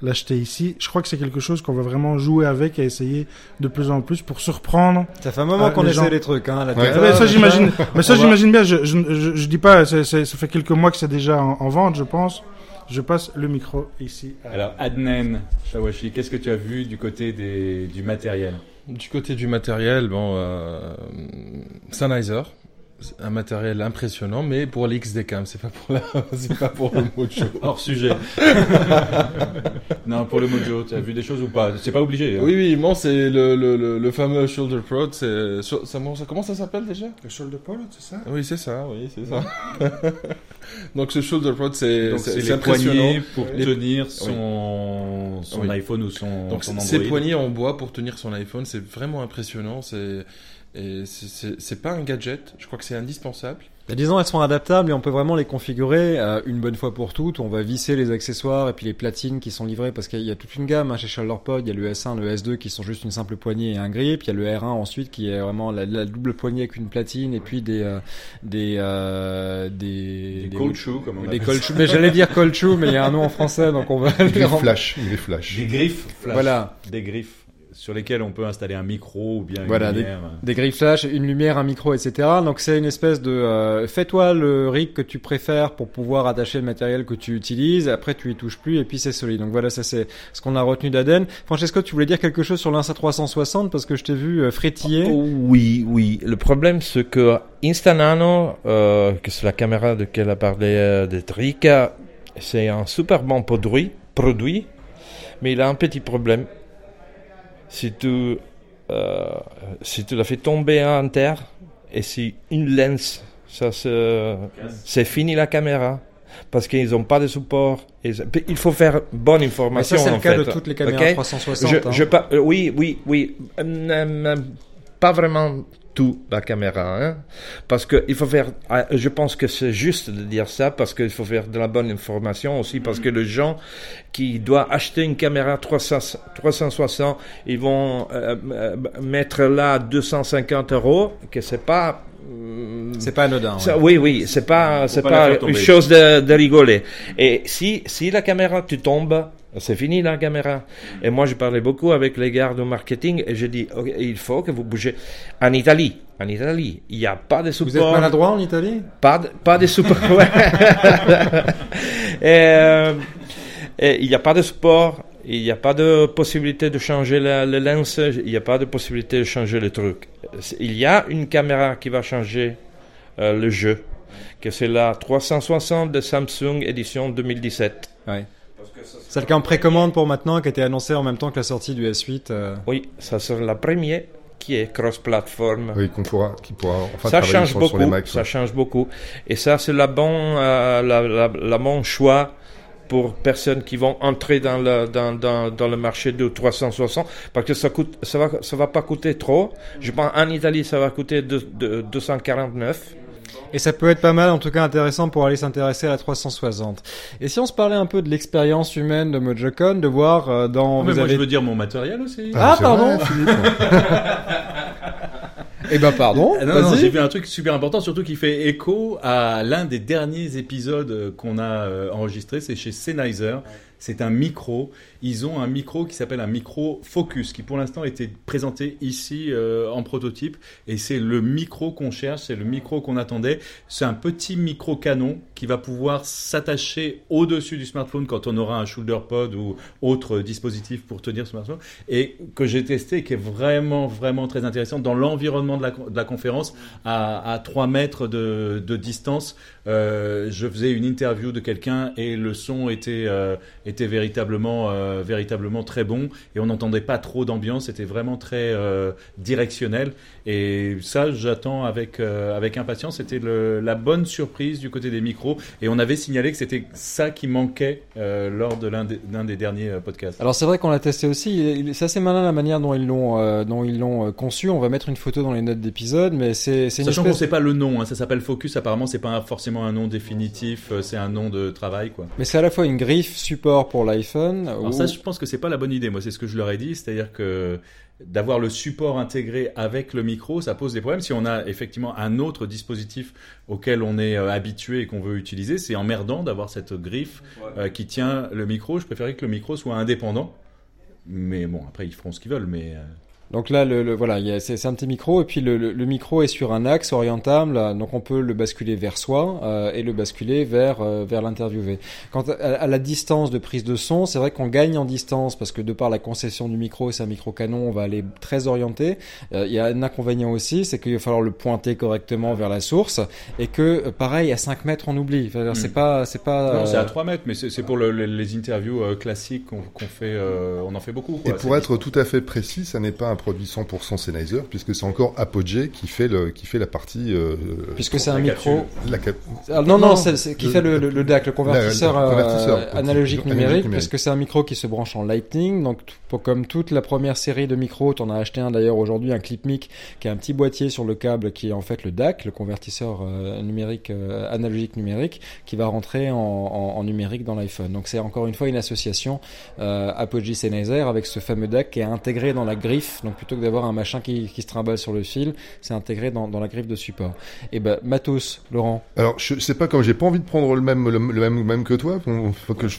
S6: l'acheter ici. Je crois que c'est quelque chose qu'on va vraiment jouer avec et essayer de plus en plus pour surprendre.
S1: Ça fait un moment
S6: Ah,
S1: qu'on essaie les trucs, hein. la
S2: Ouais.
S6: Mais ça, j'imagine. Mais ça, j'imagine bien. Je, je, je, je dis pas. c'est c'est- ça fait quelques mois que c'est déjà en, en vente, je pense. Je passe le micro ici. à-
S3: Alors, Adnen Shawashi, qu'est-ce que tu as vu du côté des, du matériel?
S4: Du côté du matériel, bon, euh, Sennheiser, un matériel impressionnant, mais pour l'XDCAM, c'est pas pour la, c'est pas pour le Mojo.
S3: Hors sujet. non, pour le Mojo, tu as vu des choses ou pas? C'est pas obligé. hein.
S4: Oui, oui, bon, c'est le, le, le, le fameux Shoulder Prod, c'est, ça, ça- comment ça s'appelle déjà?
S6: Le shoulder pole, c'est ça?
S4: Oui, c'est ça, oui, c'est ça. Donc ce Shoulder Prod, c'est, c'est, impressionnant.
S3: poignées pour
S4: Les-
S3: tenir son, son
S4: Oui.
S3: iPhone ou son,
S4: Donc
S3: son
S4: ces
S3: Android.
S4: poignées en bois pour tenir son iPhone, c'est vraiment impressionnant. C'est et c'est- pas un gadget. Je crois que c'est indispensable.
S1: Bah, disons, elles sont adaptables et on peut vraiment les configurer euh, une bonne fois pour toutes. On va visser les accessoires et puis les platines qui sont livrées parce qu'il y a toute une gamme hein, chez ShoulderPod. Il y a le S1, le S2 qui sont juste une simple poignée et un grip. Il y a le R1 ensuite qui est vraiment la, la double poignée avec une platine et puis des euh, des euh, des,
S3: Des cold shoes, comme on
S1: des shoes. Mais j'allais dire cold shoe, mais il y a un nom en français, donc on va rem-
S2: flash, griffe flash.
S3: Des griffes flash.
S1: Voilà.
S3: Des griffes sur lesquelles on peut installer un micro ou bien une
S1: Voilà,
S3: lumière.
S1: Des griffes flash, une lumière, un micro, etc. Donc c'est une espèce de euh, fais-toi le rig que tu préfères pour pouvoir attacher le matériel que tu utilises. Après tu y touches plus et puis c'est solide. Donc voilà, ça c'est ce qu'on a retenu d'Aden. Francesco, tu voulais dire quelque chose sur l'Insta 360 parce que je t'ai vu euh, frétiller.
S5: Oh, Oui, oui. Le problème, c'est que Instanano, euh, que c'est la caméra de laquelle a parlé euh, Détrick, c'est un super bon produit, produit, mais il a un petit problème. Si tu, euh, si tu la fais tomber en terre, et si une lens, ça se, c'est fini la caméra. Parce qu'ils n'ont pas de support. Et ça- Il faut faire bonne
S1: Mais
S5: information.
S1: ça c'est le cas
S5: fait.
S1: de toutes les caméras
S5: Ok?
S1: 360.
S5: je,
S1: hein.
S5: je euh, oui, oui, oui. Euh, pas vraiment tout la caméra, hein, parce que il faut faire. euh, Je pense que c'est juste de dire ça parce qu'il faut faire de la bonne information aussi parce que les gens qui doivent acheter une caméra 300, 360, ils vont euh, euh, mettre là 250 euros, que c'est pas. euh,
S1: C'est pas anodin.
S5: ça,
S1: ouais.
S5: oui, oui, c'est pas, c'est
S3: pas
S5: une chose de, de rigoler. Et si, si la caméra tu tombes, c'est fini la caméra. Et moi, je parlais beaucoup avec les gars du marketing et je dis, il faut que vous bougez. En Italie, en Italie, il n'y a pas de
S1: Vous êtes
S5: support.
S1: maladroit en Italie?
S5: Pas de, pas de support. et, euh, et il n'y a pas de support. Il n'y a pas de possibilité de changer la, le lens. Il n'y a pas de possibilité de changer le truc. Il y a une caméra qui va changer euh, le jeu. Que c'est la 360 de Samsung édition 2017.
S1: Ouais. C'est le cas en précommande pour maintenant qui a été annoncé en même temps que la sortie du S8. euh.
S5: Oui, ça sera la première qui est cross-platform.
S2: Oui, qu'on pourra, qui pourra enfin
S5: ça
S2: travailler
S5: change
S2: sur,
S5: beaucoup.
S2: sur les Macs.
S5: ça
S2: ouais.
S5: change beaucoup. Et ça, c'est la bon, euh, la, la, la bon choix pour personnes qui vont entrer dans le, dans, dans, dans le marché de 360 parce que ça coûte, ça va, ça va pas coûter trop. Je pense en Italie, ça va coûter de, de 249.
S1: Et ça peut être pas mal, en tout cas intéressant pour aller s'intéresser à la 360. Et si on se parlait un peu de l'expérience humaine de MojoCon, de voir euh, dans...
S3: Ah, mais
S1: vous
S3: moi,
S1: avez...
S3: je veux dire mon matériel aussi.
S1: Ah,
S2: c'est
S1: pardon. Eh ben pardon,
S3: Ah, non, non, j'ai vu un truc super important, surtout qui fait écho à l'un des derniers épisodes qu'on a euh, enregistré, c'est chez Sennheiser. C'est un micro. Ils ont un micro qui s'appelle un micro Focus, qui pour l'instant était présenté ici euh, en prototype. Et c'est le micro qu'on cherche, c'est le micro qu'on attendait. C'est un petit micro canon qui va pouvoir s'attacher au-dessus du smartphone quand on aura un shoulder pod ou autre dispositif pour tenir ce smartphone. Et que j'ai testé qui est vraiment, vraiment très intéressant dans l'environnement de la, conférence à, à 3 mètres de, de distance. euh, je faisais une interview de quelqu'un et le son était euh, était véritablement euh, véritablement très bon et on n'entendait pas trop d'ambiance, c'était vraiment très euh, directionnel et ça j'attends avec euh, avec impatience. C'était la bonne surprise du côté des micros et on avait signalé que c'était ça qui manquait lors de l'un des, derniers podcasts.
S1: Alors c'est vrai qu'on l'a testé aussi. C'est assez malin la manière dont ils l'ont dont ils l'ont conçu. On va mettre une photo dans les notes d'épisode, mais c'est
S3: Sachant qu'on
S1: espèce.
S3: sait pas le nom, hein, ça s'appelle Focus. Apparemment, c'est pas forcément un nom définitif, c'est un nom de travail, quoi.
S1: Mais c'est à la fois une griffe support pour l'iPhone. Ou-
S3: ça, je pense que c'est pas la bonne idée. Moi, c'est ce que je leur ai dit, c'est-à-dire que d'avoir le support intégré avec le micro, ça pose des problèmes. Si on a effectivement un autre dispositif auquel on est euh, habitué et qu'on veut utiliser, c'est emmerdant d'avoir cette griffe euh, qui tient le micro. Je préférais que le micro soit indépendant. Mais bon, après, ils feront ce qu'ils veulent. Mais euh,
S1: Donc là, le, le- voilà, il y a- c'est c'est un petit micro et puis le, le- le micro est sur un axe orientable, là, donc on peut le basculer vers soi euh, et le basculer vers euh, vers l'interviewé. Quant à, à la distance de prise de son, c'est vrai qu'on gagne en distance parce que de par la concession du micro, c'est un micro canon, on va aller très orienté. Euh, il y a un inconvénient aussi, c'est qu'il va falloir le pointer correctement vers la source et que euh, pareil à 5 mètres on oublie. Enfin, C'est pas c'est pas.
S3: non, c'est à 3 mètres, mais c'est c'est pour le- le- les interviews euh, classiques qu'on qu'on fait. euh, on en fait beaucoup.
S2: Et
S3: quoi.
S2: pour
S3: C'est-
S2: être tout à fait précis, ça n'est pas un produit 100% Sennheiser, puisque c'est encore Apogee qui fait le qui fait la partie. Euh,
S1: Puisque c'est un
S3: la
S1: micro.
S2: la cap-
S1: Ah, non, non,
S2: Non,
S1: c'est c'est qui
S2: le-
S1: fait le, le, le DAC, le convertisseur, euh,
S2: convertisseur,
S1: analogique
S2: analogique
S1: numérique,
S2: numérique.
S1: parce que c'est un micro qui se branche en Lightning. Donc, pour- comme toute la première série de micros, tu en as acheté un d'ailleurs aujourd'hui, un ClipMic, qui a un petit boîtier sur le câble qui est en fait le DAC, le convertisseur euh, numérique, euh, analogique numérique, qui va rentrer en, en, en numérique dans l'iPhone. Donc, c'est encore une fois une association euh, Apogee Sennheiser avec ce fameux DAC qui est intégré dans la griffe. Donc, plutôt que d'avoir un machin qui, qui se trimballe sur le fil, c'est intégré dans, dans la griffe de support. Et ben, matos, Laurent.
S2: Alors, je sais pas, comme j'ai pas envie de prendre le même, le, le même, le même que toi, bon, faut que je,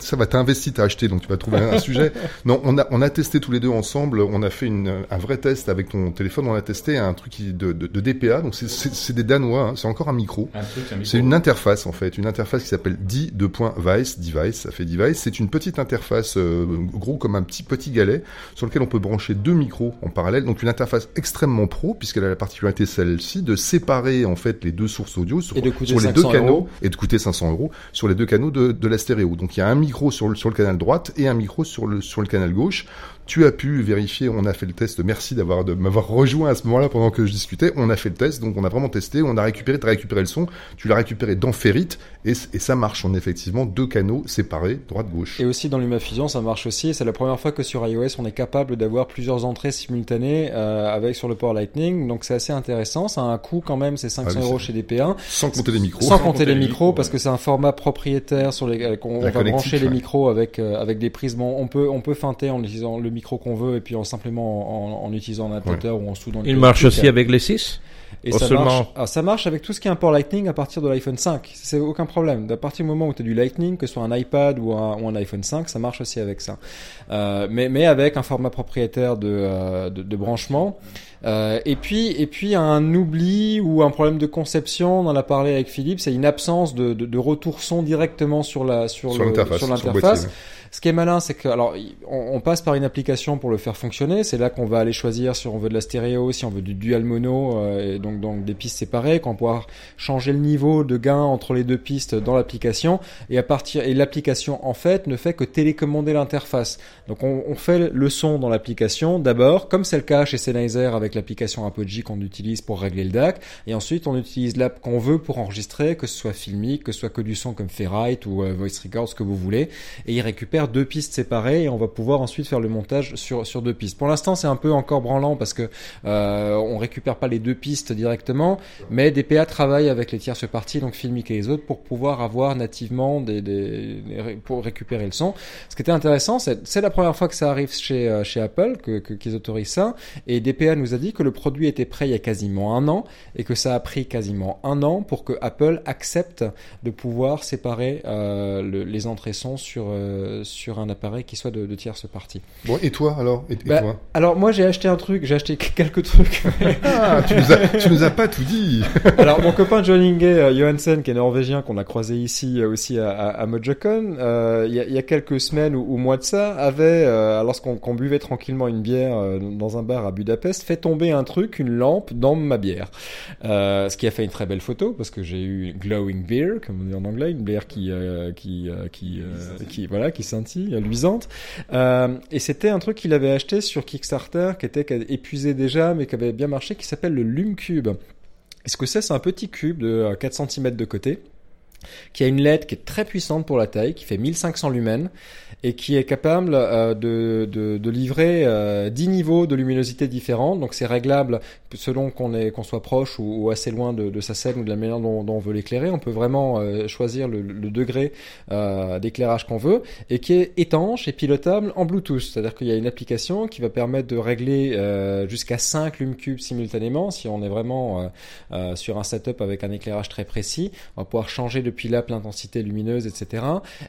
S2: ça va t'investir, t'as acheté, donc tu vas trouver un, un sujet. Non, on a, on a testé tous les deux ensemble, on a fait une, un vrai test avec ton téléphone, on a testé un truc qui- de, de, de DPA, donc c'est- des Danois, hein, c'est encore un micro.
S3: Un un.
S2: C'est une interface en fait, une interface qui s'appelle D2.Vice, device, ça fait device. C'est une petite interface euh, gros comme un petit petit galet sur lequel on peut brancher deux micros en parallèle. Donc une interface extrêmement pro puisqu'elle a la particularité celle-ci de séparer en fait les deux sources audio sur,
S1: de
S2: les
S1: 500
S2: deux canaux
S1: euros.
S2: et de coûter 500 euros sur les deux canaux de, de la stéréo. Donc il y a un micro sur le, sur le canal droite et un micro sur le sur le canal gauche. Tu as pu vérifier, on a fait le test. Merci d'avoir de m'avoir rejoint à ce moment-là pendant que je discutais. On a fait le test, donc on a vraiment testé, on a récupéré, tu as récupéré le son, tu l'as récupéré dans Ferrite et, et ça marche. On a effectivement deux canaux séparés, droite-gauche.
S1: Et aussi dans LumaFusion, ça marche aussi. C'est la première fois que sur iOS, on est capable d'avoir plusieurs entrées simultanées euh, avec sur le port Lightning. Donc c'est assez intéressant. Ça a un coût quand même, c'est 500
S2: Ah oui,
S1: euros chez DP1.
S2: Sans compter les micros.
S1: Sans compter les
S3: les
S1: micros, parce que c'est un format propriétaire sur les, qu'on on va brancher les
S2: ouais.
S1: micros avec euh, avec des prises. Bon, on peut on peut feinter en utilisant le micro qu'on veut et puis en simplement en, en utilisant un adaptateur ou en soudant. le
S5: Il marche aussi avec les 6
S1: Et ça
S5: seulement-
S1: marche, ah, ça marche avec tout ce qui est un port Lightning à partir de l'iPhone 5. C'est aucun problème. À partir du moment où tu as du Lightning, que ce soit un iPad ou un, ou un iPhone 5, ça marche aussi avec ça. Euh, mais, mais avec un format propriétaire de, euh, de, de branchement. Euh, et puis, et puis un oubli ou un problème de conception, on en a parlé avec Philippe, c'est une absence de, de, de retour son directement sur la sur,
S2: Sur
S1: le-
S2: l'interface.
S1: Ce qui est malin, c'est que alors on, on passe par une application pour le faire fonctionner. C'est là qu'on va aller choisir si on veut de la stéréo, si on veut du dual mono, euh, et donc donc des pistes séparées, qu'on pouvoir changer le niveau de gain entre les deux pistes dans l'application. Et à partir et l'application en fait ne fait que télécommander l'interface. Donc on, on fait le son dans l'application d'abord, comme c'est le cas chez Sennheiser avec l'application Apogee qu'on utilise pour régler le DAC, et ensuite on utilise l'app qu'on veut pour enregistrer, que ce soit filmique, que ce soit que du son comme Ferrite ou euh, Voice Record, ce que vous voulez, et il récupère deux pistes séparées et on va pouvoir ensuite faire le montage sur sur deux pistes. Pour l'instant c'est un peu encore branlant parce que euh, on récupère pas les deux pistes directement, mais DPA travaille avec les tierces parties, donc Filmic et les autres, pour pouvoir avoir nativement des, pour récupérer le son. Ce qui était intéressant, c'est la première fois que ça arrive chez euh, chez Apple, que qu'ils autorisent ça, et DPA nous a dit que le produit était prêt il y a quasiment un an et que ça a pris quasiment un an pour que Apple accepte de pouvoir séparer euh, le- les entrées son sur euh, sur un appareil qui soit de, de tierce partie.
S2: Ouais, et toi alors? Et, et
S1: Bah,
S2: toi?
S1: Alors moi j'ai acheté un truc, j'ai acheté quelques trucs.
S2: Ah, tu nous as, tu nous as pas tout dit.
S1: Alors mon copain John Inge euh, Johansen, qui est norvégien, qu'on a croisé ici euh, aussi à, à, à Mojocon, euh, il y, a, il y a quelques semaines ou, ou mois de ça, avait, euh, lorsqu'on qu'on buvait tranquillement une bière dans un bar à Budapest, fait tomber un truc, une lampe dans ma bière. Ce qui a fait une très belle photo parce que j'ai eu glowing beer, comme on dit en anglais, une bière qui qui qui, qui voilà qui scintille, euh. Euh, et c'était un truc qu'il avait acheté sur Kickstarter, qui était épuisé déjà, mais qui avait bien marché, qui s'appelle le Lume Cube. Et ce que c'est, c'est un petit cube de euh, 4 cm de côté? Qui a une LED qui est très puissante pour la taille, qui fait 1500 lumens et qui est capable euh, de, de, de livrer euh, 10 niveaux de luminosité différents. Donc c'est réglable selon qu'on est qu'on soit proche ou, assez loin de, de, sa scène ou de la manière dont, on veut l'éclairer. On peut vraiment euh, choisir le, degré euh, d'éclairage qu'on veut et qui est étanche et pilotable en Bluetooth. C'est-à-dire qu'il y a une application qui va permettre de régler euh, jusqu'à 5 lumes cubes simultanément si on est vraiment euh, euh, sur un setup avec un éclairage très précis. On va pouvoir changer depuis l'app l'intensité lumineuse, etc.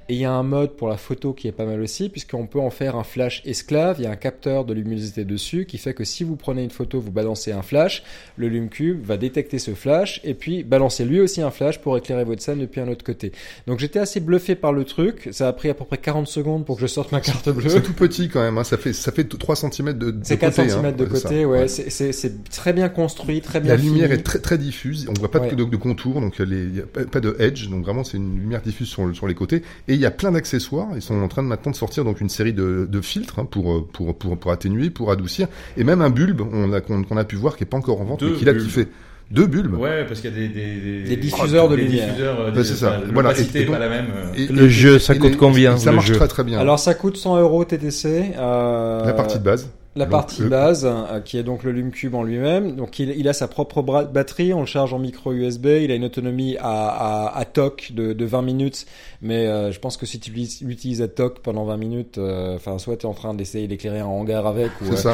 S1: Et il y a un mode pour la photo qui est pas mal aussi, puisqu'on peut en faire un flash esclave. Il y a un capteur de luminosité dessus qui fait que si vous prenez une photo, vous balancez un flash, le LumeCube va détecter ce flash et puis balancer lui aussi un flash pour éclairer votre scène depuis un autre côté. Donc j'étais assez bluffé par le truc. Ça a pris à peu près 40 secondes pour que je sorte ma carte bleue.
S2: C'est tout petit quand même, hein. ça fait ça fait 3 cm de, de
S1: C'est 4
S2: côté.
S1: cm
S2: hein.
S1: de côté, ouais. C'est- C'est très bien construit, très bien
S2: La lumière est très très diffuse, on voit pas
S1: Ouais.
S2: de, de, de contour, donc les- il y a pas de edge, donc vraiment c'est une lumière diffuse sur, sur les côtés. Et il y a plein d'accessoires, ils sont en train de maintenant de sortir donc une série de, de filtres hein, pour, euh, pour pour pour atténuer, pour adoucir, et même un bulbe on a qu'on qu'on a pu voir qui est pas encore en vente,
S3: Deux
S2: mais qui l'a
S3: bulbes.
S2: kiffé. Deux bulbes.
S3: Ouais, parce qu'il y a des, des,
S1: Des diffuseurs de
S3: des
S1: lumière.
S3: diffuseurs, euh,
S2: c'est ça.
S3: enfin,
S2: Voilà, et-
S3: pas la même. euh.
S2: Et-
S5: Le
S2: et-
S5: jeu, ça coûte combien,
S2: Ça
S5: le
S2: marche
S5: jeu
S2: très très bien.
S1: Alors ça coûte 100 euros TTC. Euh,
S2: la partie de base.
S1: La partie base, euh, qui est donc le LumeCube en lui-même. Donc il, il a sa propre batterie, on le charge en micro USB. Il a une autonomie à, à, à TOC de, de 20 minutes, mais euh, je pense que si tu l'utilises- à TOC pendant 20 minutes, euh, enfin soit tu es en train d'essayer d'éclairer un hangar avec, ou
S2: C'est
S1: euh,
S2: ça.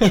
S2: tu,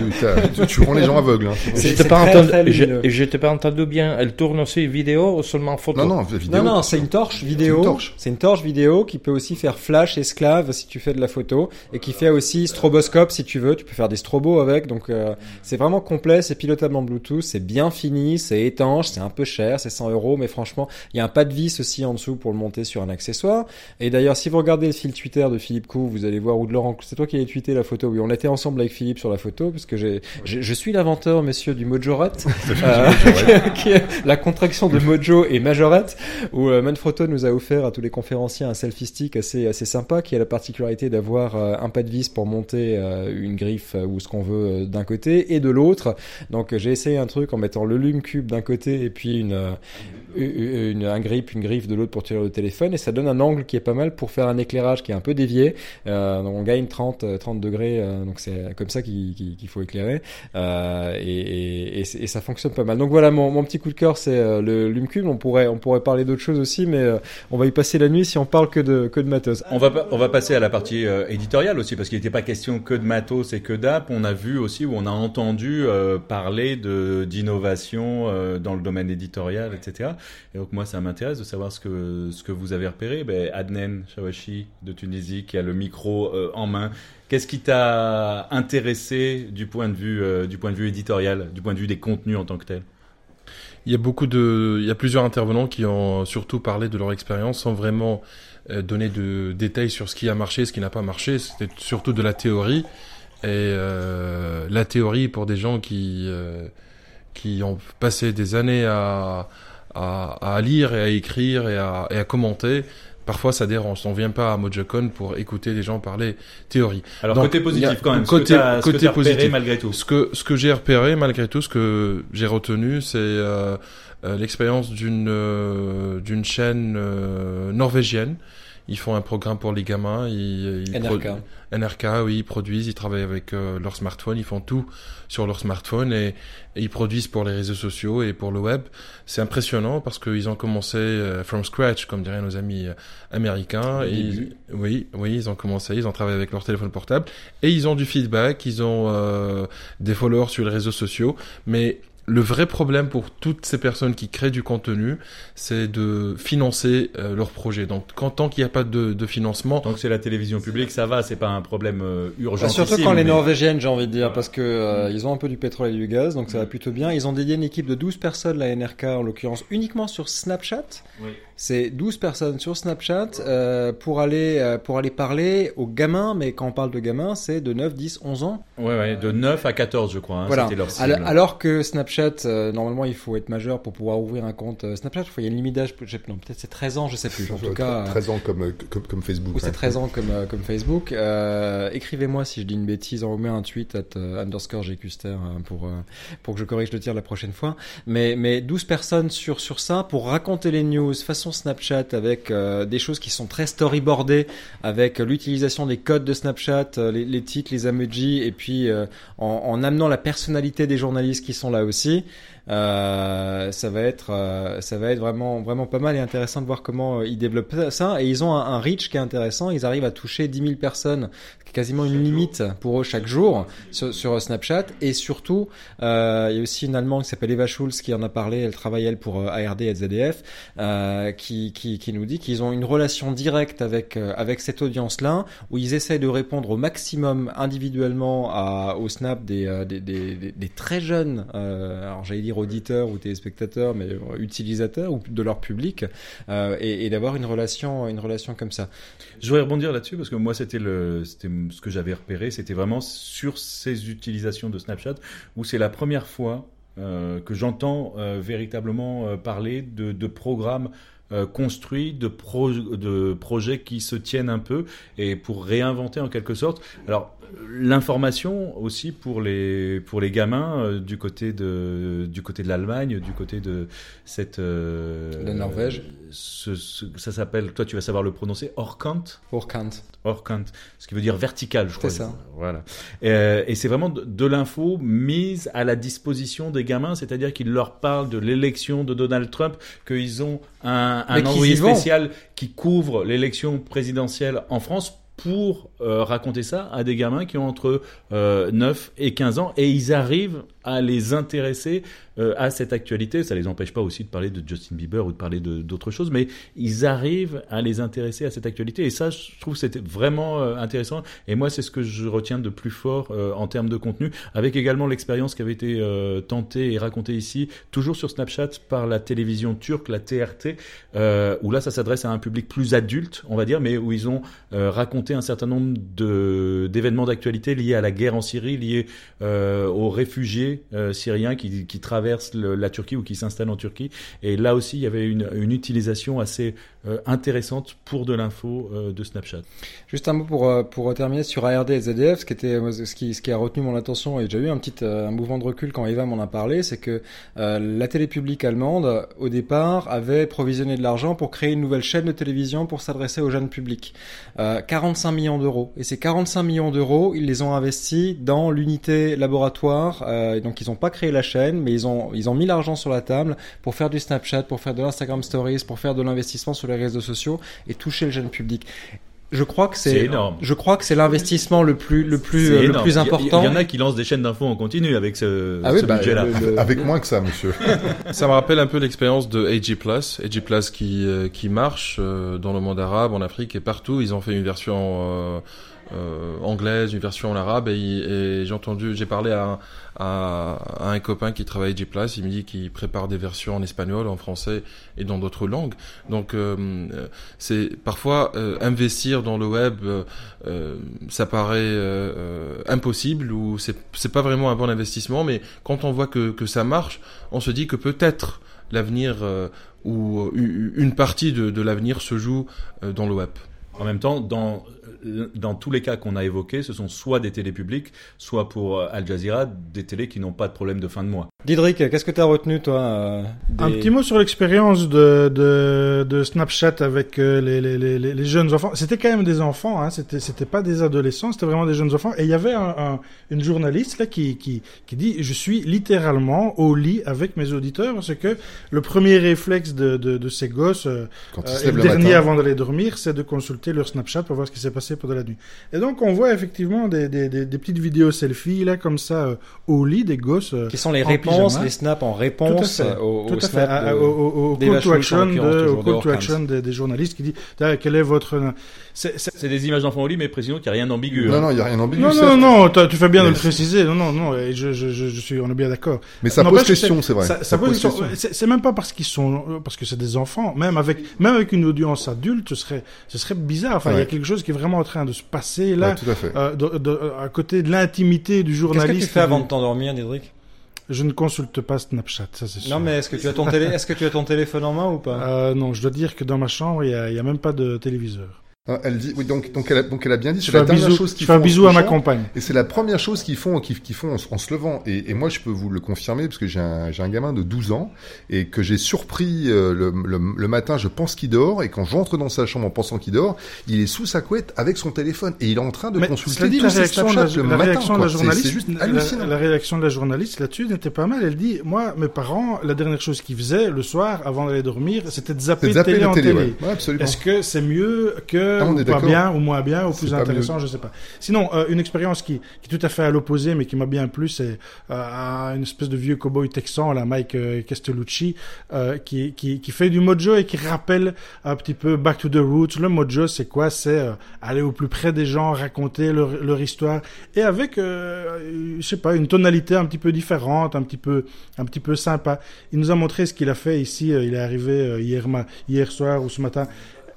S2: tu, tu rends les gens aveugles. Hein.
S5: J'étais pas, entendu, pas entendu bien. Elle tourne aussi vidéo ou seulement photo?
S2: Non non, vidéo.
S1: Non, non, c'est une torche vidéo.
S2: C'est une torche.
S1: C'est une torche vidéo qui peut aussi faire flash esclave si tu fais de la photo et qui fait aussi stroboscope si tu veux. Tu peux faire des strobos avec. Donc euh, c'est vraiment complet, c'est pilotable en Bluetooth, c'est bien fini, c'est étanche, c'est un peu cher, c'est 100 euros, mais franchement, il y a un pas de vis aussi en dessous pour le monter sur un accessoire. Et d'ailleurs, si vous regardez le fil Twitter de Philippe Cou, vous allez voir ou de Laurent, c'est toi qui as tweeté la photo. Oui, on était ensemble avec Philippe sur la photo parce que j'ai, je, je suis l'inventeur, monsieur, du Mojorette, euh, qui est la contraction de Mojo et Majorette, où euh, Manfrotto nous a offert à tous les conférenciers un selfie stick assez assez sympa, qui a la particularité d'avoir euh, un pas de vis pour monter une griffe euh, ou ce qu'on veut euh, d'un côté et de l'autre. Donc j'ai essayé un truc en mettant le lume cube d'un côté et puis une, euh, une, une- un grip, une griffe de l'autre pour tirer le téléphone et ça donne un angle qui est pas mal pour faire un éclairage qui est un peu dévié. Donc on gagne 30 euh, 30 degrés, donc c'est comme ça qu'il faut éclairer et, ça fonctionne pas mal. Donc voilà mon, petit coup de cœur, c'est le lume cube. On pourrait on pourrait parler d'autres choses aussi, mais on va y passer la nuit si on parle que de que de matos.
S3: On va, on va passer à la partie éditoriale aussi, parce qu'il n'était pas question que de matos et que On a vu aussi, où on a entendu euh, parler d'innovation euh, dans le domaine éditorial, etc. Et donc moi, ça m'intéresse de savoir ce que, vous avez repéré. Ben, Adnen Chawashi de Tunisie, qui a le micro euh, en main. Qu'est-ce qui t'a intéressé du point de vue du point de vue éditorial, du point de vue des contenus en tant que tel?
S4: Il y a beaucoup de, il y a plusieurs intervenants qui ont surtout parlé de leur expérience sans vraiment donner de détails sur ce qui a marché, ce qui n'a pas marché. C'était surtout de la théorie. Et euh, la théorie pour des gens qui euh, qui ont passé des années à, à, à lire et à écrire et à, et à commenter. Parfois, ça dérange. On vient pas à MojoCon pour écouter les gens parler théorie.
S3: Alors
S4: Donc,
S3: côté positif
S4: a-
S3: quand même.
S4: côté-
S3: ce que t'as- ce que
S4: côté
S3: repéré
S4: positif.
S3: malgré tout.
S4: Ce que ce que j'ai repéré malgré tout, ce que j'ai retenu, c'est euh, euh, l'expérience d'une euh, d'une chaîne euh, norvégienne. Ils font un programme pour les gamins. Ils, ils
S1: NRK.
S4: NRK, oui, ils produisent, ils travaillent avec euh, leur smartphone, ils font tout sur leur smartphone et, et ils produisent pour les réseaux sociaux et pour le web. C'est impressionnant parce qu'ils ont commencé euh, from scratch, comme diraient nos amis euh, américains. Et ils- oui, oui, ils ont commencé, ils ont travaillé avec leur téléphone portable et ils ont du feedback, ils ont euh, des followers sur les réseaux sociaux, mais le vrai problème pour toutes ces personnes qui créent du contenu, c'est de financer euh, leur projet. Donc, quand, tant qu'il n'y a pas de, de financement,
S3: Donc c'est la télévision publique, ça va, c'est pas un problème euh, urgent.
S1: Bah, surtout quand les Norvégiennes, j'ai envie de dire, parce que euh, ils ont un peu du pétrole et du gaz, donc ça va plutôt bien. Ils ont dédié une équipe de 12 personnes, la NRK en l'occurrence, uniquement sur Snapchat.
S3: Oui.
S1: C'est 12 personnes sur Snapchat euh, pour aller euh, pour aller parler aux gamins, mais quand on parle de gamins, c'est de 9, 10, 11 ans.
S3: Ouais, ouais, de 9 à 14, je crois. Hein,
S1: voilà.
S3: C'était leur cible.
S1: Alors, alors que Snapchat, euh, normalement, il faut être majeur pour pouvoir ouvrir un compte euh, Snapchat. Il y a une limite d'âge, non, peut-être c'est 13 ans, je sais plus. En tout cas,
S2: 13 ans comme, euh, comme, comme Facebook.
S1: ou c'est
S2: ouais.
S1: 13 ans comme, comme Facebook. Écrivez-moi si je dis une bêtise, envoyez un tweet at underscore gcuster euh, pour, pour que je corrige le tir la prochaine fois. Mais, mais 12 personnes sur, sur ça pour raconter les news façon Snapchat avec des choses qui sont très storyboardées, avec l'utilisation des codes de Snapchat, les, les titres, les emojis, et puis en, en amenant la personnalité des journalistes qui sont là aussi partie euh, ça va être euh, ça va être vraiment vraiment pas mal et intéressant de voir comment euh, ils développent ça et ils ont un, reach qui est intéressant. Ils arrivent à toucher 10 000 personnes quasiment une limite pour eux chaque jour sur, sur Snapchat. Et surtout euh, il y a aussi une allemande qui s'appelle Eva Schulz qui en a parlé. Elle travaille elle pour euh, ARD et ZDF euh, qui, qui qui nous dit qu'ils ont une relation directe avec euh, avec cette audience là où ils essayent de répondre au maximum individuellement à, au Snap des, euh, des, des, des, très jeunes, euh, alors j'allais dire auditeurs ou téléspectateurs, mais utilisateurs ou de leur public, euh, et, d'avoir une relation, une relation comme ça.
S3: Je voudrais rebondir là-dessus parce que moi c'était le c'était ce que j'avais repéré, c'était vraiment sur ces utilisations de Snapchat où c'est la première fois euh, que j'entends euh, véritablement parler de, de programmes construits, de, pro de projets qui se tiennent un peu et pour réinventer en quelque sorte. Alors l'information aussi pour les pour les gamins euh, du côté de du côté de l'Allemagne, du côté de cette euh,
S1: La Norvège.
S3: ce- ce- ça s'appelle, toi tu vas savoir le prononcer, Orkant.
S1: Pour Kant.
S3: Orkant, ce qui veut dire vertical, je crois.
S1: C'est ça.
S3: Voilà. Euh, et c'est vraiment de, de l'info mise à la disposition des gamins, c'est-à-dire qu'ils leur parlent de l'élection de Donald Trump, qu'ils ont un, un envoyé spécial qui couvre l'élection présidentielle en France pour euh, raconter ça à des gamins qui ont entre euh, 9 et 15 ans et ils arrivent à les intéresser euh, à cette actualité. Ça les empêche pas aussi de parler de Justin Bieber ou de parler d'autres choses, mais ils arrivent à les intéresser à cette actualité. Et ça, je trouve c'était vraiment euh, intéressant. Et moi, c'est ce que je retiens de plus fort euh, en termes de contenu, avec également l'expérience qui avait été euh, tentée et racontée ici, toujours sur Snapchat par la télévision turque, la TRT, euh, où là, ça s'adresse à un public plus adulte, on va dire, mais où ils ont raconté un certain nombre d'événements d'actualité liés à la guerre en Syrie, liés aux réfugiés euh, syriens qui, qui traversent la Turquie ou qui s'installent en Turquie. Et là aussi, il y avait une, utilisation assez intéressante pour de l'info euh, de Snapchat.
S1: Juste un mot pour, euh, pour terminer sur ARD et ZDF, ce qui, était, ce qui, ce qui a retenu mon attention, et j'ai eu un petit euh, un mouvement de recul quand Eva m'en a parlé, c'est que euh, la télé publique allemande, au départ, avait provisionné de l'argent pour créer une nouvelle chaîne de télévision pour s'adresser au jeune public. Euh, 45 millions d'euros. Et ces 45 millions d'euros, ils les ont investis dans l'unité laboratoire. Euh, donc ils n'ont pas créé la chaîne, mais ils ont, ils ont mis l'argent sur la table pour faire du Snapchat, pour faire de l'Instagram Stories, pour faire de l'investissement sur les réseaux sociaux et toucher le jeune public. Je crois que
S3: C'est
S1: je crois que c'est l'investissement le plus le plus euh, le
S3: énorme.
S1: plus important.
S3: Il y, en a qui lancent des chaînes d'infos en continu avec ce,
S1: Ah oui,
S3: ce
S1: bah,
S3: budget-là.
S1: le-
S2: Avec moins que ça, monsieur.
S4: Ça me rappelle un peu l'expérience de AG Plus, AG Plus qui euh, qui marche euh, dans le monde arabe, en Afrique et partout. Ils ont fait une version euh, euh, anglaise, une version en arabe et, et j'ai entendu, j'ai parlé à, à, à un copain qui travaille AG Plus. Il me dit qu'il prépare des versions en espagnol, en français et dans d'autres langues. Donc euh, c'est parfois euh, investir dans le web, euh, euh, ça paraît euh, impossible ou c'est pas vraiment un bon investissement. Mais quand on voit que que ça marche, on se dit que peut-être l'avenir ou une partie de, de l'avenir se joue dans le web.
S3: En même temps, dans, dans tous les cas qu'on a évoqués, ce sont soit des télés publiques, soit pour euh, Al Jazeera, des télés qui n'ont pas de problème de fin de mois.
S1: Didrik, qu'est-ce que tu as retenu toi euh, des-
S6: Un petit mot sur l'expérience de, de, de Snapchat avec euh, les, les, les, les jeunes enfants. C'était quand même des enfants, hein. c'était c'était pas des adolescents, c'était vraiment des jeunes enfants. Et il y avait un, un- une journaliste là qui, qui, qui dit je suis littéralement au lit avec mes auditeurs parce que le premier réflexe de, de, de ces gosses euh,
S2: Quand
S6: euh, et le
S2: le
S6: dernier
S2: matin.
S6: avant d'aller dormir, c'est de consulter leur Snapchat pour voir ce qui s'est passé pendant la nuit. Et donc on voit effectivement des, des, des, des petites vidéos selfies là comme ça euh, au lit des gosses.
S1: qui sont les
S6: en pleine
S1: réponse,
S6: pyjama.
S1: les snaps en
S6: Tout à
S1: réponse
S6: fait.
S1: au,
S6: Tout
S1: au snap de-
S6: au, au- au
S1: d'Eva
S6: call to action,
S1: l'occurrence,
S6: de,
S1: toujours
S6: au
S1: de
S6: call to
S1: Horkheims.
S6: action des, des journalistes qui dit quel est votre. C'est- c'est-
S3: des images d'enfants au lit, mais précisons qu'il n'y a rien d'ambigu.
S2: Non,
S3: hein.
S2: non, il y a rien d'ambigu.
S6: Non, non, non, tu fais bien de le préciser. Non, non, non, et je, je, je, je suis, on est bien d'accord.
S2: Mais ça
S6: N'empêche
S2: pose
S6: que
S2: question, c'est vrai.
S6: Ça, ça pose question. C'est même pas parce qu'ils sont, euh, parce que c'est des enfants. Même avec, même avec une audience adulte, ce serait, ce serait bizarre. Enfin, il y a quelque chose qui est vraiment en train de se passer là,
S2: Ouais, tout à fait.
S6: euh, de- de- à côté de l'intimité du
S1: Qu'est-ce
S6: journaliste.
S1: que tu fais avant de t'endormir, Dédric
S6: Je ne consulte pas Snapchat, ça c'est sûr.
S1: Non, mais est-ce que tu as ton télé, est-ce que tu as ton téléphone en main ou pas?
S6: Euh, non, je dois dire que dans ma chambre, il y a, il y a même pas de téléviseur.
S2: Ah, Elle dit, oui, donc, donc, elle a, donc elle a bien dit,
S6: Je
S2: c'est la
S6: un
S2: dernière
S6: bisou,
S2: chose qu'ils
S6: fais
S2: font
S6: un bisou à ma
S2: couchant.
S6: compagne.
S2: Et c'est la première chose qu'ils font, qu'ils qu'ils font en, se- en se levant. Et, et moi, je peux vous le confirmer, parce que j'ai un, j'ai un gamin de 12 ans, et que j'ai surpris euh, le, le, le matin, je pense qu'il dort, et quand j'entre dans sa chambre en pensant qu'il dort, il est sous sa couette avec son téléphone, et il est en train de
S6: Mais
S2: consulter
S6: dit,
S2: tous
S6: la
S2: ses
S6: réaction, la,
S2: le
S6: la
S2: matin.
S6: réaction de la journaliste,
S2: C'est juste
S6: la-
S2: hallucinant.
S6: La, réaction de la journaliste là-dessus n'était pas mal. Elle dit, moi, mes parents, la dernière chose qu'ils faisaient le soir, avant d'aller dormir, c'était de zapper,
S2: zapper
S6: télé
S2: la
S6: en
S2: télé,
S6: télé.
S2: ouais. Ouais, absolument.
S6: Est-ce que c'est mieux que
S2: Ah, on
S6: ou pas bien ou moins bien ou plus intéressant, je sais pas. Sinon, euh, une expérience qui, qui est tout à fait à l'opposé, mais qui m'a bien plu, c'est euh, une espèce de vieux cowboy texan, là, Mike euh, Castellucci, euh, qui, qui, qui fait du mojo et qui rappelle un petit peu Back to the Roots. Le mojo, c'est quoi? C'est euh, aller au plus près des gens, raconter leur, leur histoire, et avec, euh, je sais pas, une tonalité un petit peu différente, un petit peu, un petit peu sympa. Il nous a montré ce qu'il a fait ici. euh, il est arrivé hier, ma- hier soir ou ce matin.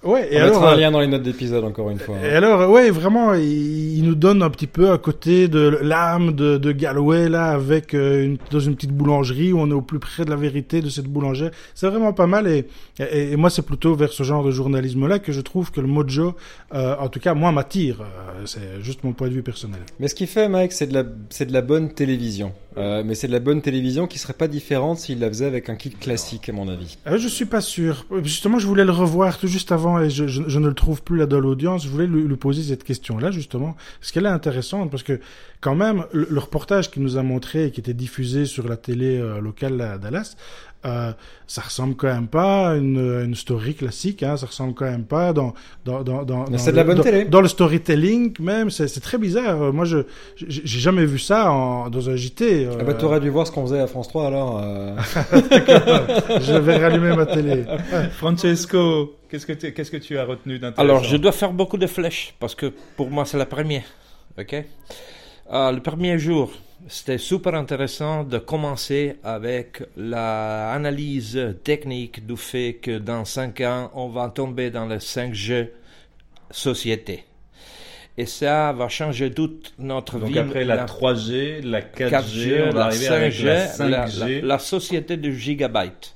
S6: Ouais, et
S1: On
S6: alors,
S1: mettra un
S6: euh,
S1: lien dans les notes d'épisode encore une fois. hein.
S6: et alors, ouais, vraiment, il, il nous donne un petit peu à côté de l'âme de, de Galway, là, avec euh, une, dans une petite boulangerie où on est au plus près de la vérité de cette boulangère. C'est vraiment pas mal et, et, et moi, c'est plutôt vers ce genre de journalisme-là que je trouve que le mojo, euh, en tout cas, moi, m'attire. Euh, c'est juste mon point de vue personnel.
S1: Mais ce qu'il fait, Mike, c'est de la, c'est de la bonne télévision. Euh, mais c'est de la bonne télévision qui serait pas différente s'il la faisait avec un kit classique, à mon avis.
S6: Euh, je suis pas sûr. Justement, je voulais le revoir tout juste avant et je, je, je ne le trouve plus là dans l'audience. Je voulais lui, lui poser cette question-là, justement. Parce qu'elle est intéressante parce que, quand même, le, le reportage qu'il nous a montré et qui était diffusé sur la télé euh, locale à Dallas, euh, ça ressemble quand même pas à une, une story classique. Hein, ça ressemble quand même pas dans dans dans dans. Dans
S1: c'est de
S6: le-
S1: la bonne
S6: dans-
S1: télé.
S6: Dans le storytelling même, c'est c'est très bizarre. Euh, Moi, je j'ai j'ai jamais vu ça en, dans un JT. euh,
S1: Ah bah, t'aurais dû voir ce qu'on faisait à France 3 alors. euh.
S6: je vais rallumer ma télé.
S3: Francesco, qu'est-ce que, tu- qu'est-ce que tu as retenu d'intéressant?
S5: Alors, je dois faire beaucoup de flèches parce que pour moi, c'est la première. Ok? Euh, Le premier jour, c'était super intéressant de commencer avec l'analyse technique du fait que dans 5 ans, on va tomber dans le 5G société. Et ça va changer toute notre
S3: Donc
S5: vie.
S3: après la 3G, la 4G,
S5: 4G,
S3: on va
S5: la
S3: arriver avec
S5: 5G,
S3: la
S5: la,
S3: 5G.
S5: la- la société du gigabyte.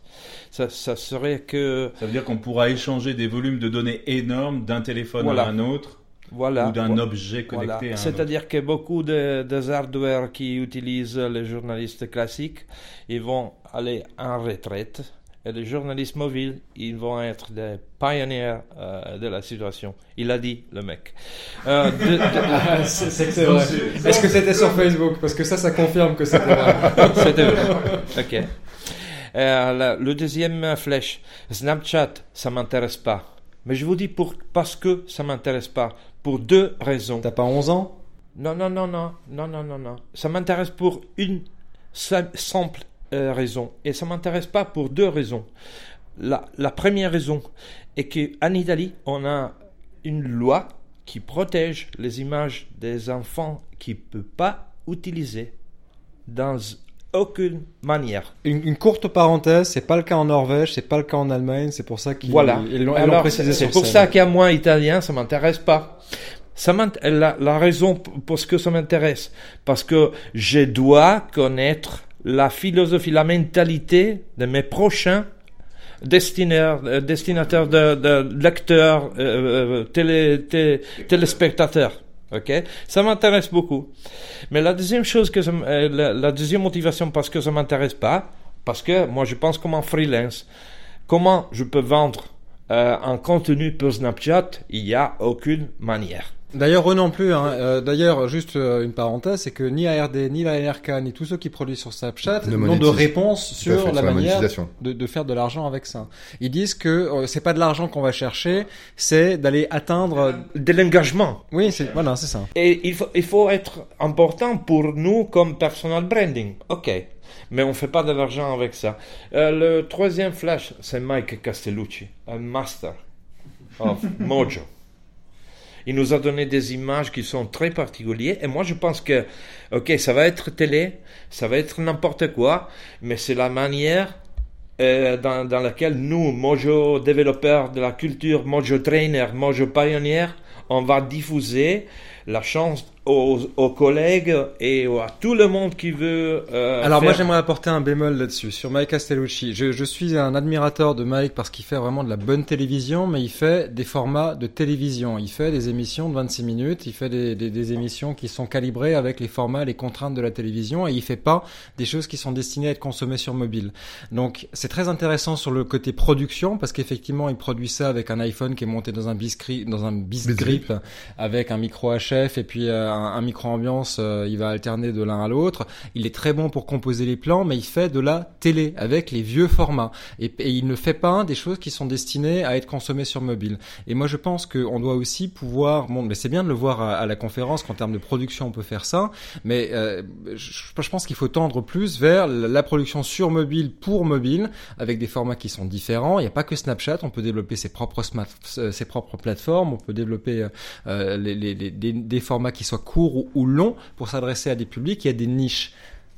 S5: Ça, ça serait que
S3: Ça veut dire qu'on pourra échanger des volumes de données énormes d'un téléphone
S5: Voilà.
S3: à un autre
S5: voilà
S3: ou d'un
S5: Voilà.
S3: objet connecté
S5: Voilà.
S3: à un autre.
S5: C'est-à-dire que beaucoup de, des hardware qui utilisent les journalistes classiques, ils vont aller en retraite. Et les journalistes mobiles, ils vont être des pionniers euh, de la situation. Il a dit, le mec. Euh, de- de-
S1: c'est vrai. Est-ce que c'était sur Facebook? Parce que ça, ça confirme que c'était vrai.
S5: C'était vrai. Ok. Euh, la- le deuxième flèche, Snapchat, ça m'intéresse pas. Mais je vous dis pour, parce que ça m'intéresse pas. Pour deux raisons.
S1: T'as pas 11 ans?
S5: Non, non, non, non, non, non, non, non. Ça m'intéresse pour une sim- simple euh, raison. Et ça m'intéresse pas pour deux raisons. La, la première raison est qu'en Italie, on a une loi qui protège les images des enfants qui ne peuvent pas utiliser dans aucune manière.
S1: une, une courte parenthèse, c'est pas le cas en Norvège, c'est pas le cas en Allemagne, c'est pour ça qu'ils
S5: Voilà.
S1: l'ont précisé
S5: c'est pour ça qu'à moi, italien, ça m'intéresse pas. Ça la, la raison pour ce que ça m'intéresse, parce que je dois connaître la philosophie, la mentalité de mes prochains destinataires, euh, destinataires de, de lecteurs, euh, euh, télé, té- téléspectateurs. Ok, ça m'intéresse beaucoup. Mais la deuxième chose que euh, la, la deuxième motivation parce que ça m'intéresse pas, parce que moi je pense comme un freelance. Comment je peux vendre euh, un contenu pour Snapchat Il n'y a aucune manière.
S1: D'ailleurs, eux non plus. Hein. Euh, D'ailleurs, juste euh, une parenthèse, c'est que ni ARD, ni la NRK, ni tous ceux qui produisent sur Snapchat
S2: Ne
S1: n'ont de réponse sur
S2: fait,
S1: la manière de, de faire de l'argent avec ça. Ils disent que euh, c'est pas de l'argent qu'on va chercher, c'est d'aller atteindre.
S5: De l'engagement.
S1: Oui, c'est voilà, c'est ça.
S5: Et il faut, il faut être important pour nous comme personal branding. Ok. mais on fait pas de l'argent avec ça. Euh, le troisième flash, c'est Mike Castellucci, un master of Mojo. Il nous a donné des images qui sont très particulières. Et moi, je pense que, ok, ça va être télé, ça va être n'importe quoi, mais c'est la manière euh, dans, laquelle nous, Mojo développeurs de la culture, Mojo trainer, Mojo pioneer, on va diffuser la chance aux, aux collègues et à tout le monde qui veut. Euh,
S1: Alors moi j'aimerais apporter un bémol là-dessus sur Mike Castellucci. Je, je suis un admirateur de Mike parce qu'il fait vraiment de la bonne télévision, mais il fait des formats de télévision. Il fait des émissions de 26 minutes, il fait des, des, des émissions qui sont calibrées avec les formats, les contraintes de la télévision, et il fait pas des choses qui sont destinées à être consommées sur mobile. Donc c'est très intéressant sur le côté production parce qu'effectivement il produit ça avec un iPhone qui est monté dans un bisgrip, dans un bisgrip avec un micro HF et puis euh, un, micro ambiance. euh, il va alterner de l'un à l'autre. Il est très bon pour composer les plans, mais il fait de la télé avec les vieux formats. Et, il ne fait pas des choses qui sont destinées à être consommées sur mobile. Et moi, je pense qu'on doit aussi pouvoir. Bon, mais c'est bien de le voir à, à la conférence qu'en termes de production, on peut faire ça. Mais euh, je, je pense qu'il faut tendre plus vers la, production sur mobile pour mobile, avec des formats qui sont différents. Il n'y a pas que Snapchat. On peut développer ses propres smart, ses propres plateformes. On peut développer euh, les, les, les- des, des formats qui soient courts ou, longs pour s'adresser à des publics et à des niches.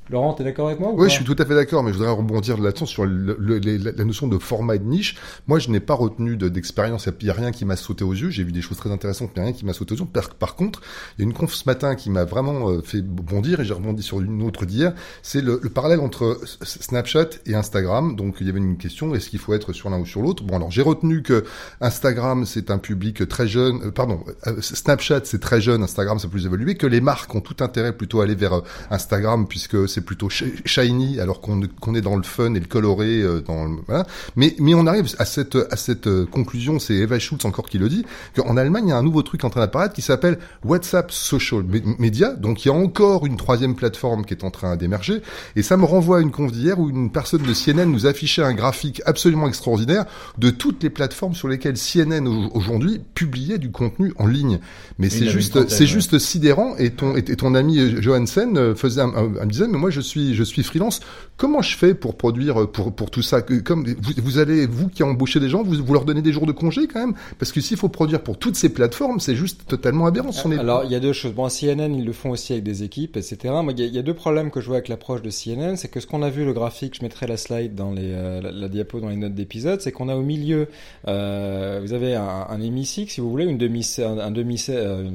S1: Laurent, t'es d'accord avec moi ou
S2: Oui, je suis tout à fait d'accord, mais je voudrais rebondir là-dessus sur le- le- les- la, notion de format et de niche. Moi, je n'ai pas retenu de- d'expérience. Il n'y a rien qui m'a sauté aux yeux. J'ai vu des choses très intéressantes, mais rien qui m'a sauté aux yeux. Par, par contre, il y a une conf ce matin qui m'a vraiment euh, fait bondir, et j'ai rebondi sur une autre d'hier. C'est le, le parallèle entre Snapchat et Instagram. Donc, il y avait une question est-ce qu'il faut être sur l'un ou sur l'autre? Bon, alors j'ai retenu que Instagram, c'est un public très jeune. euh, pardon, euh, Snapchat, c'est très jeune. Instagram, c'est plus évolué. Que les marques ont tout intérêt plutôt à aller vers Instagram puisque c'est plutôt sh- shiny alors qu'on est dans le fun et le coloré euh, dans le, voilà. mais mais on arrive à cette à cette euh, conclusion c'est Eva Schultz encore qui le dit qu'en Allemagne il y a un nouveau truc en train d'apparaître qui s'appelle WhatsApp Social Me- Media. Donc il y a encore une troisième plateforme qui est en train d'émerger. Et ça me renvoie à une conf d'hier où une personne de CNN nous affichait un graphique absolument extraordinaire de toutes les plateformes sur lesquelles CNN au- aujourd'hui publiait du contenu en ligne. Mais c'est juste c'est juste sidérant. Et ton et, ton ami euh, Johansen faisait un, un, un- me disait mais moi je suis je suis freelance comment je fais pour produire euh, pour pour tout ça comme vous, allez vous qui embauchez des gens vous, vous leur donnez des jours de congé quand même? Parce que s'il faut produire pour toutes ces plateformes c'est juste totalement aberrant
S1: Alors, il y a deux choses. Bon, CNN, ils le font aussi avec des équipes, etc. Moi, il y, a- deux problèmes que je vois avec l'approche de CNN. C'est que ce qu'on a vu, le graphique, je mettrai la slide dans les, euh, la, diapo dans les notes d'épisode, c'est qu'on a au milieu, euh, vous avez un, un hémicycle, si vous voulez, une demi, un, un demi, euh,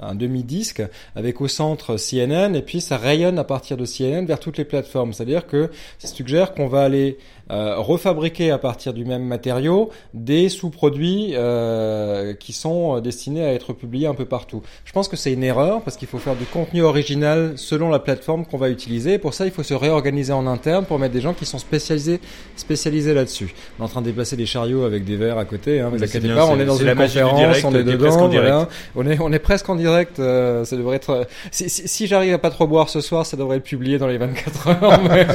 S1: un demi-disque avec au centre CNN et puis ça rayonne à partir de CNN vers toutes les plateformes. C'est-à-dire que ça suggère qu'on va aller euh, refabriquer à partir du même matériau des sous-produits euh, qui sont destinés à être publiés un peu partout. Je pense que c'est une erreur parce qu'il faut faire du contenu original selon la plateforme qu'on va utiliser. Pour ça, il faut se réorganiser en interne pour mettre des gens qui sont spécialisés spécialisés là-dessus. On est en train de déplacer des chariots avec des verres à côté. Hein, vous inquiétez
S3: bien,
S1: pas, on est dans une conférence,
S3: direct,
S1: on est
S3: qui est presque
S1: dedans.
S3: en direct.
S1: Voilà. On est on est presque en direct. euh, ça devrait être. euh, si si, si j'arrive à pas trop boire ce soir, ça devrait être publié dans les 24 heures. mais-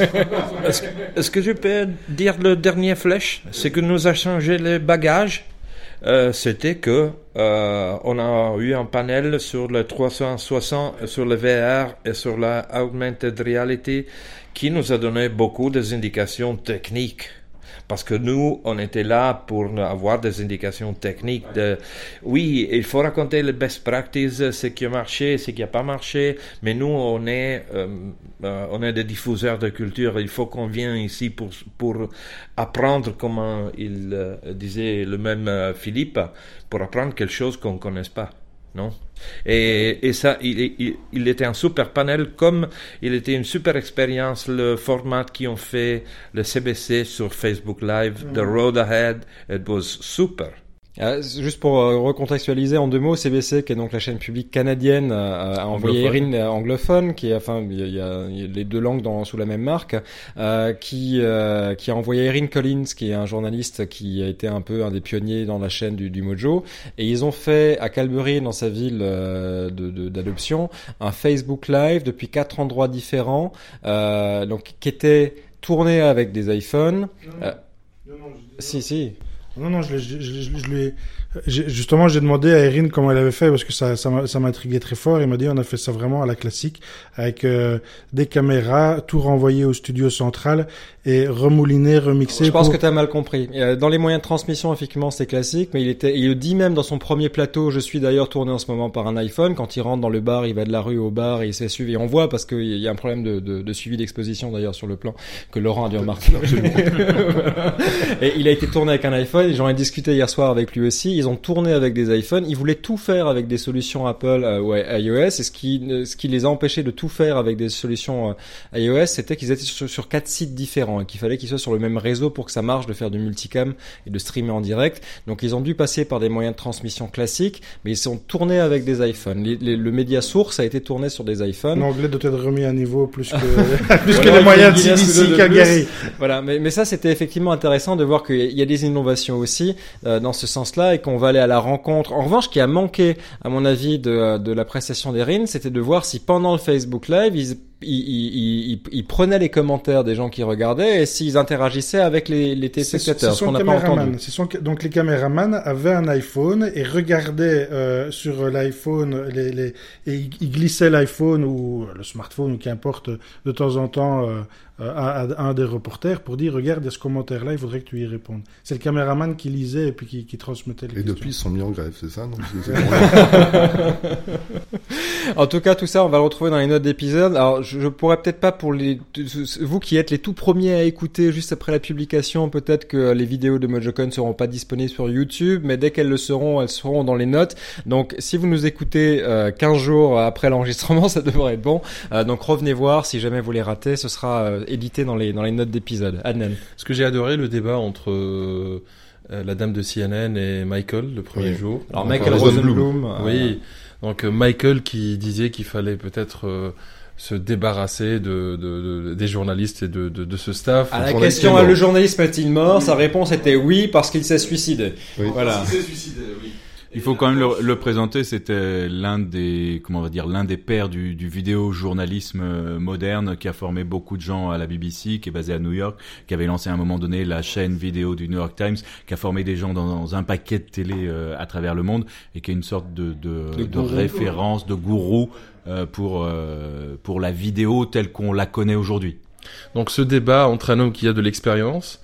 S5: Est-ce est-ce que je peux dire le dernier flèche C'est que nous a changé les bagages. Euh, C'était que euh, on a eu un panel sur le 360, sur le VR et sur la augmented reality qui nous a donné beaucoup des indications techniques. Parce que nous, on était là pour avoir des indications techniques de, oui, il faut raconter les best practices, ce qui a marché, ce qui n'a pas marché, mais nous, on est, euh, euh, on est des diffuseurs de culture. Il faut qu'on vienne ici pour, pour apprendre comment il euh, disait le même Philippe, pour apprendre quelque chose qu'on ne connaisse pas. Non? Et, et ça, il, il, il était un super panel, comme il était une super expérience, le format qui ont fait le CBC sur Facebook Live, The Road Ahead, it was super.
S1: Euh, juste pour euh, recontextualiser en deux mots, CBC, qui est donc la chaîne publique canadienne, euh, a envoyé
S3: Anglophone.
S1: Erin anglophone, qui est, enfin, il y a, y les deux langues dans, sous la même marque, euh, qui euh, qui a envoyé Erin Collins, qui est un journaliste qui a été un peu un des pionniers dans la chaîne du, du Mojo, et ils ont fait à Calbury, dans sa ville euh, de- de- d'adoption, un Facebook Live depuis quatre endroits différents, euh, donc qui était tourné avec des iPhones. Euh, si, si.
S6: Non, non, je, je, je, je, lui justement, j'ai demandé à Erin comment elle avait fait parce que ça, ça m'intriguait très fort. Il m'a dit on a fait ça vraiment à la classique avec euh, des caméras, tout renvoyé au studio central et remouliné, remixé.
S1: Je pense
S6: pour-
S1: que tu as mal compris. Euh, Dans les moyens de transmission, effectivement, c'est classique, mais il était, il le dit même dans son premier plateau. Je suis d'ailleurs tourné en ce moment par un iPhone. Quand il rentre dans le bar, il va de la rue au bar et il s'est suivi. Et on voit parce qu'il y a un problème de, de, de suivi d'exposition d'ailleurs sur le plan que Laurent a dû remarquer. Et il a été tourné avec un iPhone. J'en ai discuté hier soir avec lui aussi. Ils ont tourné avec des iPhones. Ils voulaient tout faire avec des solutions Apple euh, ou iOS. Et ce qui, ce qui les a empêchés de tout faire avec des solutions euh, iOS, c'était qu'ils étaient sur, sur quatre sites différents et qu'il fallait qu'ils soient sur le même réseau pour que ça marche de faire du multicam et de streamer en direct. Donc ils ont dû passer par des moyens de transmission classiques, mais ils sont tournés avec des iPhones. Les- les- le média source a été tourné sur des iPhones.
S6: L'anglais doit être remis à niveau plus que, plus que les moyens de Calgary.
S1: Voilà, mais, mais ça c'était effectivement intéressant de voir qu'il y a des innovations aussi euh, dans ce sens-là et qu'on va aller à la rencontre. En revanche, qui a manqué, à mon avis, de, de la prestation d'Erin, c'était de voir si pendant le Facebook Live, ils, ils, ils, ils- ils prenaient les commentaires des gens qui regardaient et s'ils interagissaient avec les, les téléspectateurs,
S6: c'est
S1: ce qu'on
S6: son
S1: n'a pas entendu.
S6: son donc les caméramans avaient un iPhone et regardaient euh, sur l'iPhone les, les et ils glissaient l'iPhone ou le smartphone ou qu'importe de temps en temps euh, à, à un des reporters pour dire regarde il y a ce commentaire là il faudrait que tu y répondes. C'est le caméraman qui lisait et puis qui, qui transmettait les
S2: Et
S6: questions.
S2: depuis, ils sont mis en grève, c'est ça non?
S1: En tout cas, tout ça, on va le retrouver dans les notes d'épisode. Alors, je, je pourrais peut-être pas pour les vous qui êtes les tout premiers à écouter juste après la publication, peut-être que les vidéos de MojoCon seront pas disponibles sur YouTube, mais dès qu'elles le seront, elles seront dans les notes. Donc, si vous nous écoutez euh, 15 jours après l'enregistrement, ça devrait être bon. Euh, donc, revenez voir. Si jamais vous les ratez, ce sera euh, édité dans les dans les notes d'épisode. Adnan.
S4: Ce que j'ai adoré, le débat entre euh, la dame de CNN et Michael le premier
S2: Oui.
S4: jour.
S1: Alors, Michael Rosenblum.
S4: Oui, donc Michael qui disait qu'il fallait peut-être se débarrasser de, de- de- des journalistes et de, de, de ce staff.
S1: À la question,
S2: est mort.
S1: le journaliste est-il mort Sa réponse était oui parce qu'il s'est suicidé.
S2: Oui.
S1: Voilà.
S3: Il faut quand même le, le présenter. C'était l'un des, comment on va dire, l'un des pères du, du vidéo journalisme euh, moderne qui a formé beaucoup de gens à la BBC, qui est basé à New York, qui avait lancé à un moment donné la chaîne vidéo du New York Times, qui a formé des gens dans, dans un paquet de télé euh, à travers le monde et qui est une sorte de, de,
S1: De
S3: référence, de gourou euh, pour euh, pour la vidéo telle qu'on la connaît aujourd'hui.
S4: Donc ce débat entre un homme qui a de l'expérience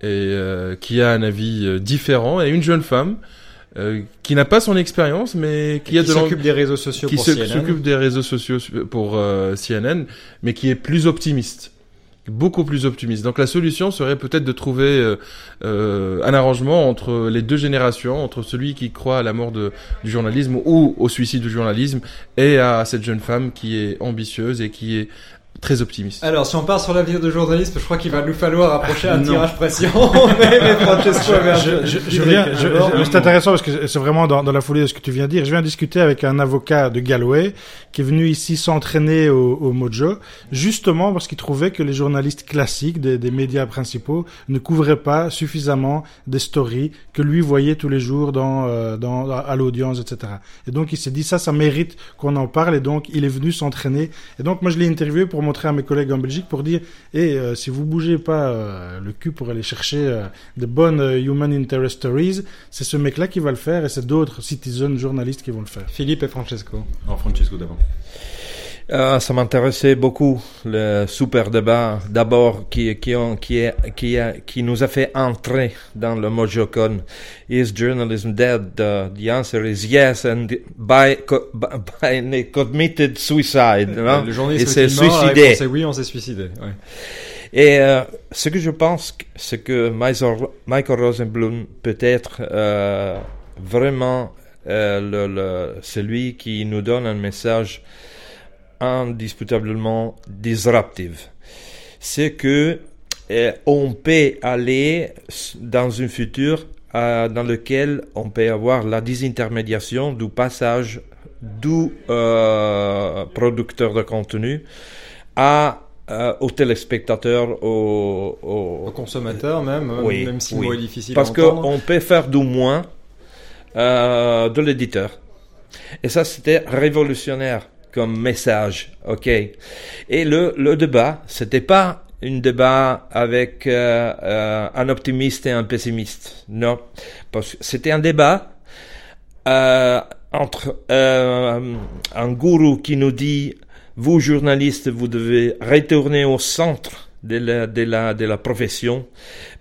S4: et euh, qui a un avis différent et une jeune femme euh, qui n'a pas son expérience mais qui,
S1: Qui,
S4: a de l'en-
S1: s'occupe des réseaux sociaux
S4: qui
S1: pour
S4: s'occupe des réseaux sociaux pour euh, CNN, mais qui est plus optimiste, beaucoup plus optimiste. Donc la solution serait peut-être de trouver euh, euh, un arrangement entre les deux générations, entre celui qui croit à la mort de, du journalisme ou au suicide du journalisme, et à cette jeune femme qui est ambitieuse et qui est très optimiste.
S1: Alors, si on part sur l'avenir du journalisme, je crois qu'il va nous falloir approcher un
S3: Non.
S1: tirage pression. mais, mais Francesco avait un-
S6: Je, je, je viens, je- je- c'est intéressant parce que c'est vraiment dans, dans la foulée de ce que tu viens de dire. Je viens discuter avec un avocat de Galway qui est venu ici s'entraîner au, au Mojo, justement parce qu'il trouvait que les journalistes classiques des, des médias principaux ne couvraient pas suffisamment des stories que lui voyait tous les jours dans, euh, dans à l'audience, etc. Et donc il s'est dit ça, ça mérite qu'on en parle. Et donc il est venu s'entraîner. Et donc moi je l'ai interviewé pour montrer à mes collègues en Belgique pour dire, et si vous bougez pas euh, le cul pour aller chercher euh, de bonnes euh, human interest stories, c'est ce mec-là qui va le faire et c'est d'autres citizen journalistes qui vont le faire.
S1: Philippe et Francesco.
S3: Alors Francesco d'avant.
S5: Euh, ça m'intéressait beaucoup le super débat d'abord qui qui ont, qui est, qui a, qui nous a fait entrer dans le MojoCon. Is journalism dead? The, the answer is yes, and by by, by a committed suicide. non?
S1: le journaliste La
S5: suicidé.
S1: est oui, on s'est suicidé. Ouais.
S5: Et euh, ce que je pense, c'est que Michael Michael Rosenblum peut être euh, vraiment euh, le, le- celui qui nous donne un message indiscutablement disruptif. C'est que euh, on peut aller dans un futur euh, dans lequel on peut avoir la désintermédiation du passage du euh, producteur de contenu à euh, aux téléspectateurs, aux, aux-
S1: même, euh,
S5: Oui,
S1: même si le
S5: oui.
S1: mot est difficile
S5: parce qu'on peut faire du moins euh, de l'éditeur. Et ça, c'était révolutionnaire comme message, ok? Et le, le débat, c'était pas un débat avec euh, euh, un optimiste et un pessimiste, non, parce que c'était un débat euh, entre euh, un gourou qui nous dit, vous journalistes, vous devez retourner au centre de la, de la, de la profession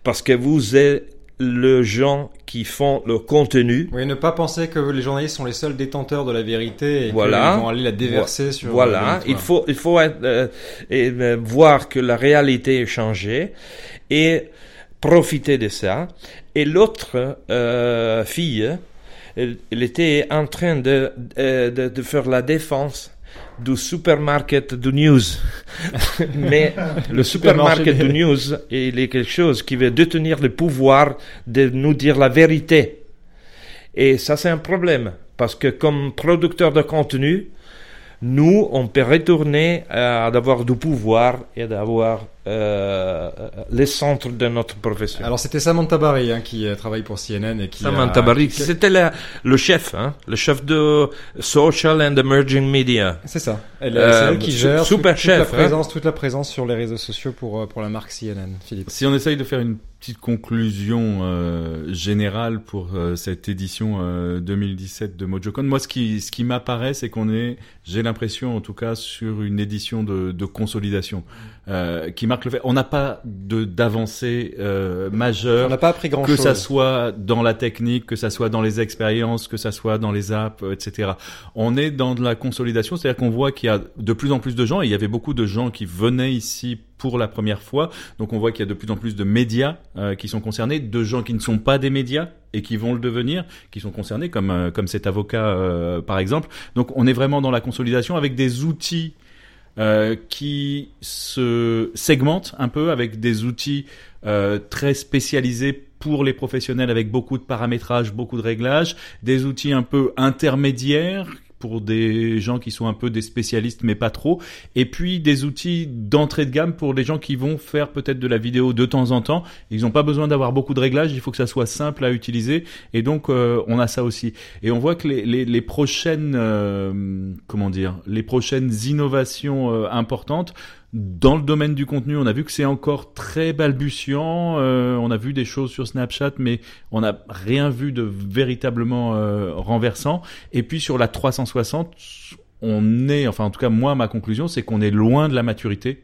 S5: parce que vous êtes le gens qui font le contenu.
S1: Oui, ne pas penser que les journalistes sont les seuls détenteurs de la vérité et
S5: Voilà.
S1: qu'ils vont aller la déverser sur.
S5: Voilà,
S1: le
S5: il faut, il faut être, euh, et, euh, voir que la réalité est changée et profiter de ça. Et l'autre euh, fille, elle, elle était en train de, euh, de, de faire la défense du supermarket du news. Mais le supermarket
S1: Supermarché.
S5: du news, il est quelque chose qui veut détenir le pouvoir de nous dire la vérité. Et ça, c'est un problème. Parce que comme producteur de contenu, nous, on peut retourner à d'avoir du pouvoir et d'avoir euh, les centres de notre profession.
S1: Alors c'était Samantha Barry hein, qui euh, travaille pour CNN et qui.
S5: Samantha
S1: a-
S5: Barry, c'était la- le chef, hein, le chef de Social and Emerging Media.
S1: C'est ça. Elle,
S5: Euh,
S1: c'est elle qui gère
S5: super
S1: toute,
S5: chef,
S1: toute la
S5: hein.
S1: présence, toute la présence sur les réseaux sociaux pour euh, pour la marque CNN. Philippe.
S3: Si on essaye de faire une petite conclusion euh, générale pour euh, cette édition euh, 2017 de MojoCon, moi ce qui ce qui m'apparaît, c'est qu'on est, j'ai l'impression en tout cas, sur une édition de, de consolidation euh, qui On n'a pas de d'avancée euh, majeure
S1: On n'a pas appris grand
S3: que
S1: chose.
S3: ça soit dans la technique, que ça soit dans les expériences, que ça soit dans les apps, euh, etc. On est dans de la consolidation, c'est-à-dire qu'on voit qu'il y a de plus en plus de gens, et il y avait beaucoup de gens qui venaient ici pour la première fois, donc on voit qu'il y a de plus en plus de médias euh, qui sont concernés, de gens qui ne sont pas des médias et qui vont le devenir, qui sont concernés, comme euh, comme cet avocat euh, par exemple. Donc on est vraiment dans la consolidation avec des outils euh, qui se segmentent un peu avec des outils euh, très spécialisés pour les professionnels avec beaucoup de paramétrage, beaucoup de réglages, des outils un peu intermédiaires pour des gens qui sont un peu des spécialistes mais pas trop, et puis des outils d'entrée de gamme pour les gens qui vont faire peut-être de la vidéo de temps en temps. Ils n'ont pas besoin d'avoir beaucoup de réglages, il faut que ça soit simple à utiliser, et donc euh, on a ça aussi. Et on voit que les, les, les prochaines, euh, comment dire, les prochaines innovations euh, importantes dans le domaine du contenu, on a vu que c'est encore très balbutiant. euh, on a vu des choses sur Snapchat, mais on n'a rien vu de véritablement euh, renversant. Et puis sur la 360, on est, enfin en tout cas moi, ma conclusion, c'est qu'on est loin de la maturité,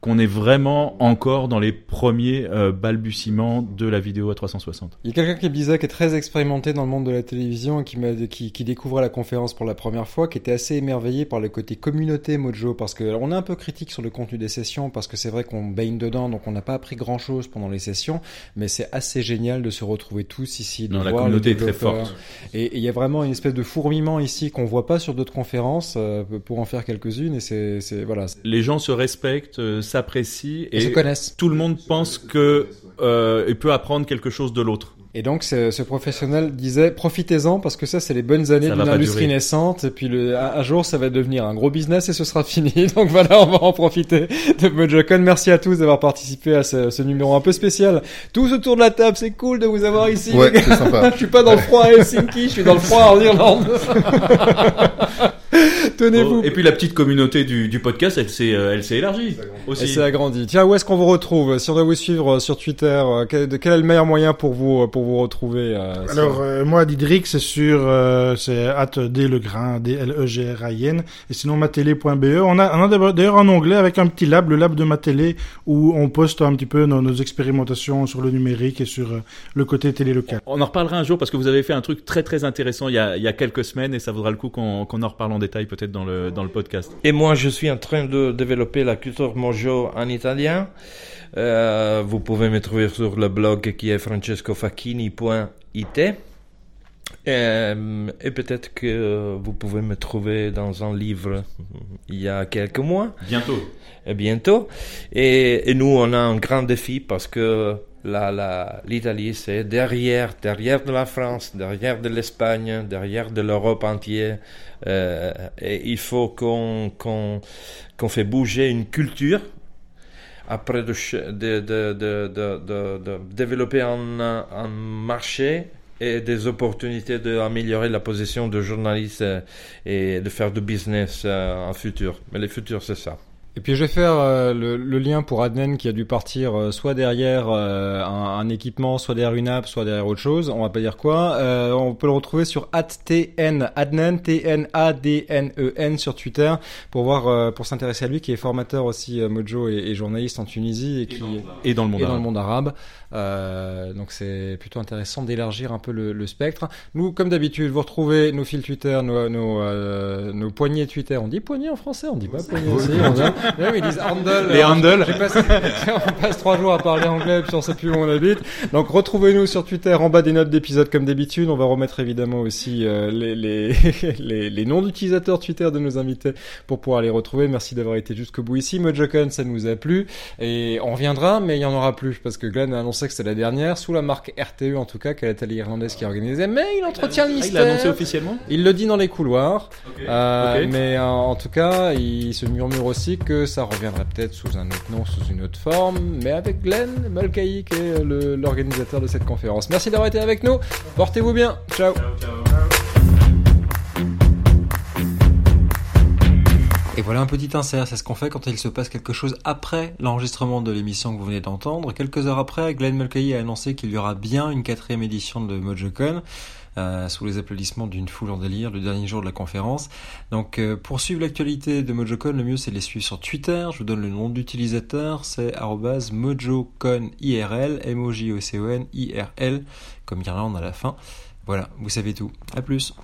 S3: qu'on est vraiment encore dans les premiers euh, balbutiements de la vidéo à 360.
S1: Il y a quelqu'un qui me disait qui est très expérimenté dans le monde de la télévision et qui, m'a, qui, qui découvrait la conférence pour la première fois, qui était assez émerveillé par le côté communauté Mojo, parce que alors, on est un peu critique sur le contenu des sessions, parce que c'est vrai qu'on baigne dedans, donc on n'a pas appris grand chose pendant les sessions, mais c'est assez génial de se retrouver tous ici, de
S3: Non, la communauté est très forte.
S1: Et il y a vraiment une espèce de fourmillement ici qu'on voit pas sur d'autres conférences, euh, pour en faire quelques-unes, et c'est, voilà,
S3: Les gens se respectent, euh, s'apprécient
S1: ils se
S3: et
S1: connaissent.
S3: tout le monde pense que euh, il peut apprendre quelque chose de l'autre.
S1: Et donc ce, ce professionnel disait profitez-en parce que ça c'est les bonnes années
S3: Ça va
S1: d'une
S3: pas
S1: industrie
S3: durer.
S1: naissante et puis le, un, un jour ça va devenir un gros business et ce sera fini. Donc voilà, on va en profiter de MojoCon. Merci à tous d'avoir participé à ce, ce numéro un peu spécial. Tous autour de la table, c'est cool de vous avoir ici.
S2: Ouais, c'est sympa.
S1: je suis pas dans le froid à Helsinki, je suis dans le froid en Irlande. Tenez-vous.
S3: Oh, Et puis la petite communauté du, du podcast, elle s'est, euh, elle s'est élargie aussi.
S1: c'est agrandi. Tiens, où est-ce qu'on vous retrouve? Si on doit vous suivre euh, sur Twitter, euh, quel, quel est le meilleur moyen pour vous pour vous retrouver euh,
S6: Alors, euh, moi, Didrik, c'est sur, euh, c'est at dlegrain, D-L-E-G-R-A-I-N. Et sinon, matélé.be. On a, on a d'ailleurs un onglet avec un petit lab, le lab de Matélé, où on poste un petit peu nos, nos expérimentations sur le numérique et sur euh, le côté télé local.
S3: On en reparlera un jour parce que vous avez fait un truc très très intéressant il y a, il y a quelques semaines et ça vaudra le coup qu'on, qu'on en reparle en détail peut-être dans le, dans le podcast.
S5: Et moi, je suis en train de développer la culture mojo en italien. Euh, vous pouvez me trouver sur le blog qui est francescofacchini.it. Euh, et peut-être que vous pouvez me trouver dans un livre il y a quelques mois,
S3: Bientôt.
S5: et bientôt. Et, et nous, on a un grand défi parce que l'Italie, c'est derrière, derrière de la France, derrière de l'Espagne, derrière de l'Europe entière. Euh, et il faut qu'on, qu'on, qu'on fait bouger une culture après de, de, de, de développer un, un marché et des opportunités d'améliorer la position de journaliste euh, et de faire du business euh, en futur. Mais le futur, c'est ça.
S1: Et puis je vais faire euh, le, le lien pour Adnen qui a dû partir euh, soit derrière euh, un, un équipement, soit derrière une app, soit derrière autre chose. On va pas dire quoi. Euh, on peut le retrouver sur @tn Adnen T N A D N E N sur Twitter pour voir euh, pour s'intéresser à lui qui est formateur aussi euh, Mojo et, et journaliste en Tunisie et qui
S3: Et dans le monde
S1: et dans le monde arabe. Euh, donc c'est plutôt intéressant d'élargir un peu le, le spectre. Nous, comme d'habitude, vous retrouvez nos fils Twitter, nos, nos, euh, nos poignées Twitter. On dit poignées en français, on dit pas poignées aussi. On Mais ils disent handle.
S3: Les
S1: j'ai passé- on passe trois jours à parler anglais puis on sait plus où on habite. Donc retrouvez-nous sur Twitter en bas des notes d'épisode comme d'habitude. On va remettre évidemment aussi euh, les, les, les, les noms d'utilisateurs Twitter de nos invités pour pouvoir les retrouver. Merci d'avoir été jusqu'au bout ici. MojoCon, ça nous a plu. Et on reviendra, mais il y en aura plus parce que Glenn a annoncé que c'était la dernière, sous la marque RTE en tout cas, qui est la télé irlandaise qui organisait. Mais il entretient le
S3: Ah, il
S1: mystère.
S3: l'a annoncé officiellement?
S1: Il le dit dans les couloirs, Euh, mais euh, en tout cas, il se murmure aussi que ça reviendrait peut-être sous un autre nom, sous une autre forme, mais avec Glenn Mulcahy qui est l'organisateur de cette conférence. Merci d'avoir été avec nous. Portez-vous bien. Ciao. Et voilà un petit insert, c'est ce qu'on fait quand il se passe quelque chose après l'enregistrement de l'émission que vous venez d'entendre. Quelques heures après, Glenn Mulcahy a annoncé qu'il y aura bien une quatrième édition de MojoCon, euh, sous les applaudissements d'une foule en délire le dernier jour de la conférence. Donc euh, pour suivre l'actualité de MojoCon, le mieux c'est de les suivre sur Twitter. Je vous donne le nom d'utilisateur, c'est mojoconirl, M-O-J-O-C-O-N-I-R-L, comme Irlande à la fin. Voilà, vous savez tout. À plus.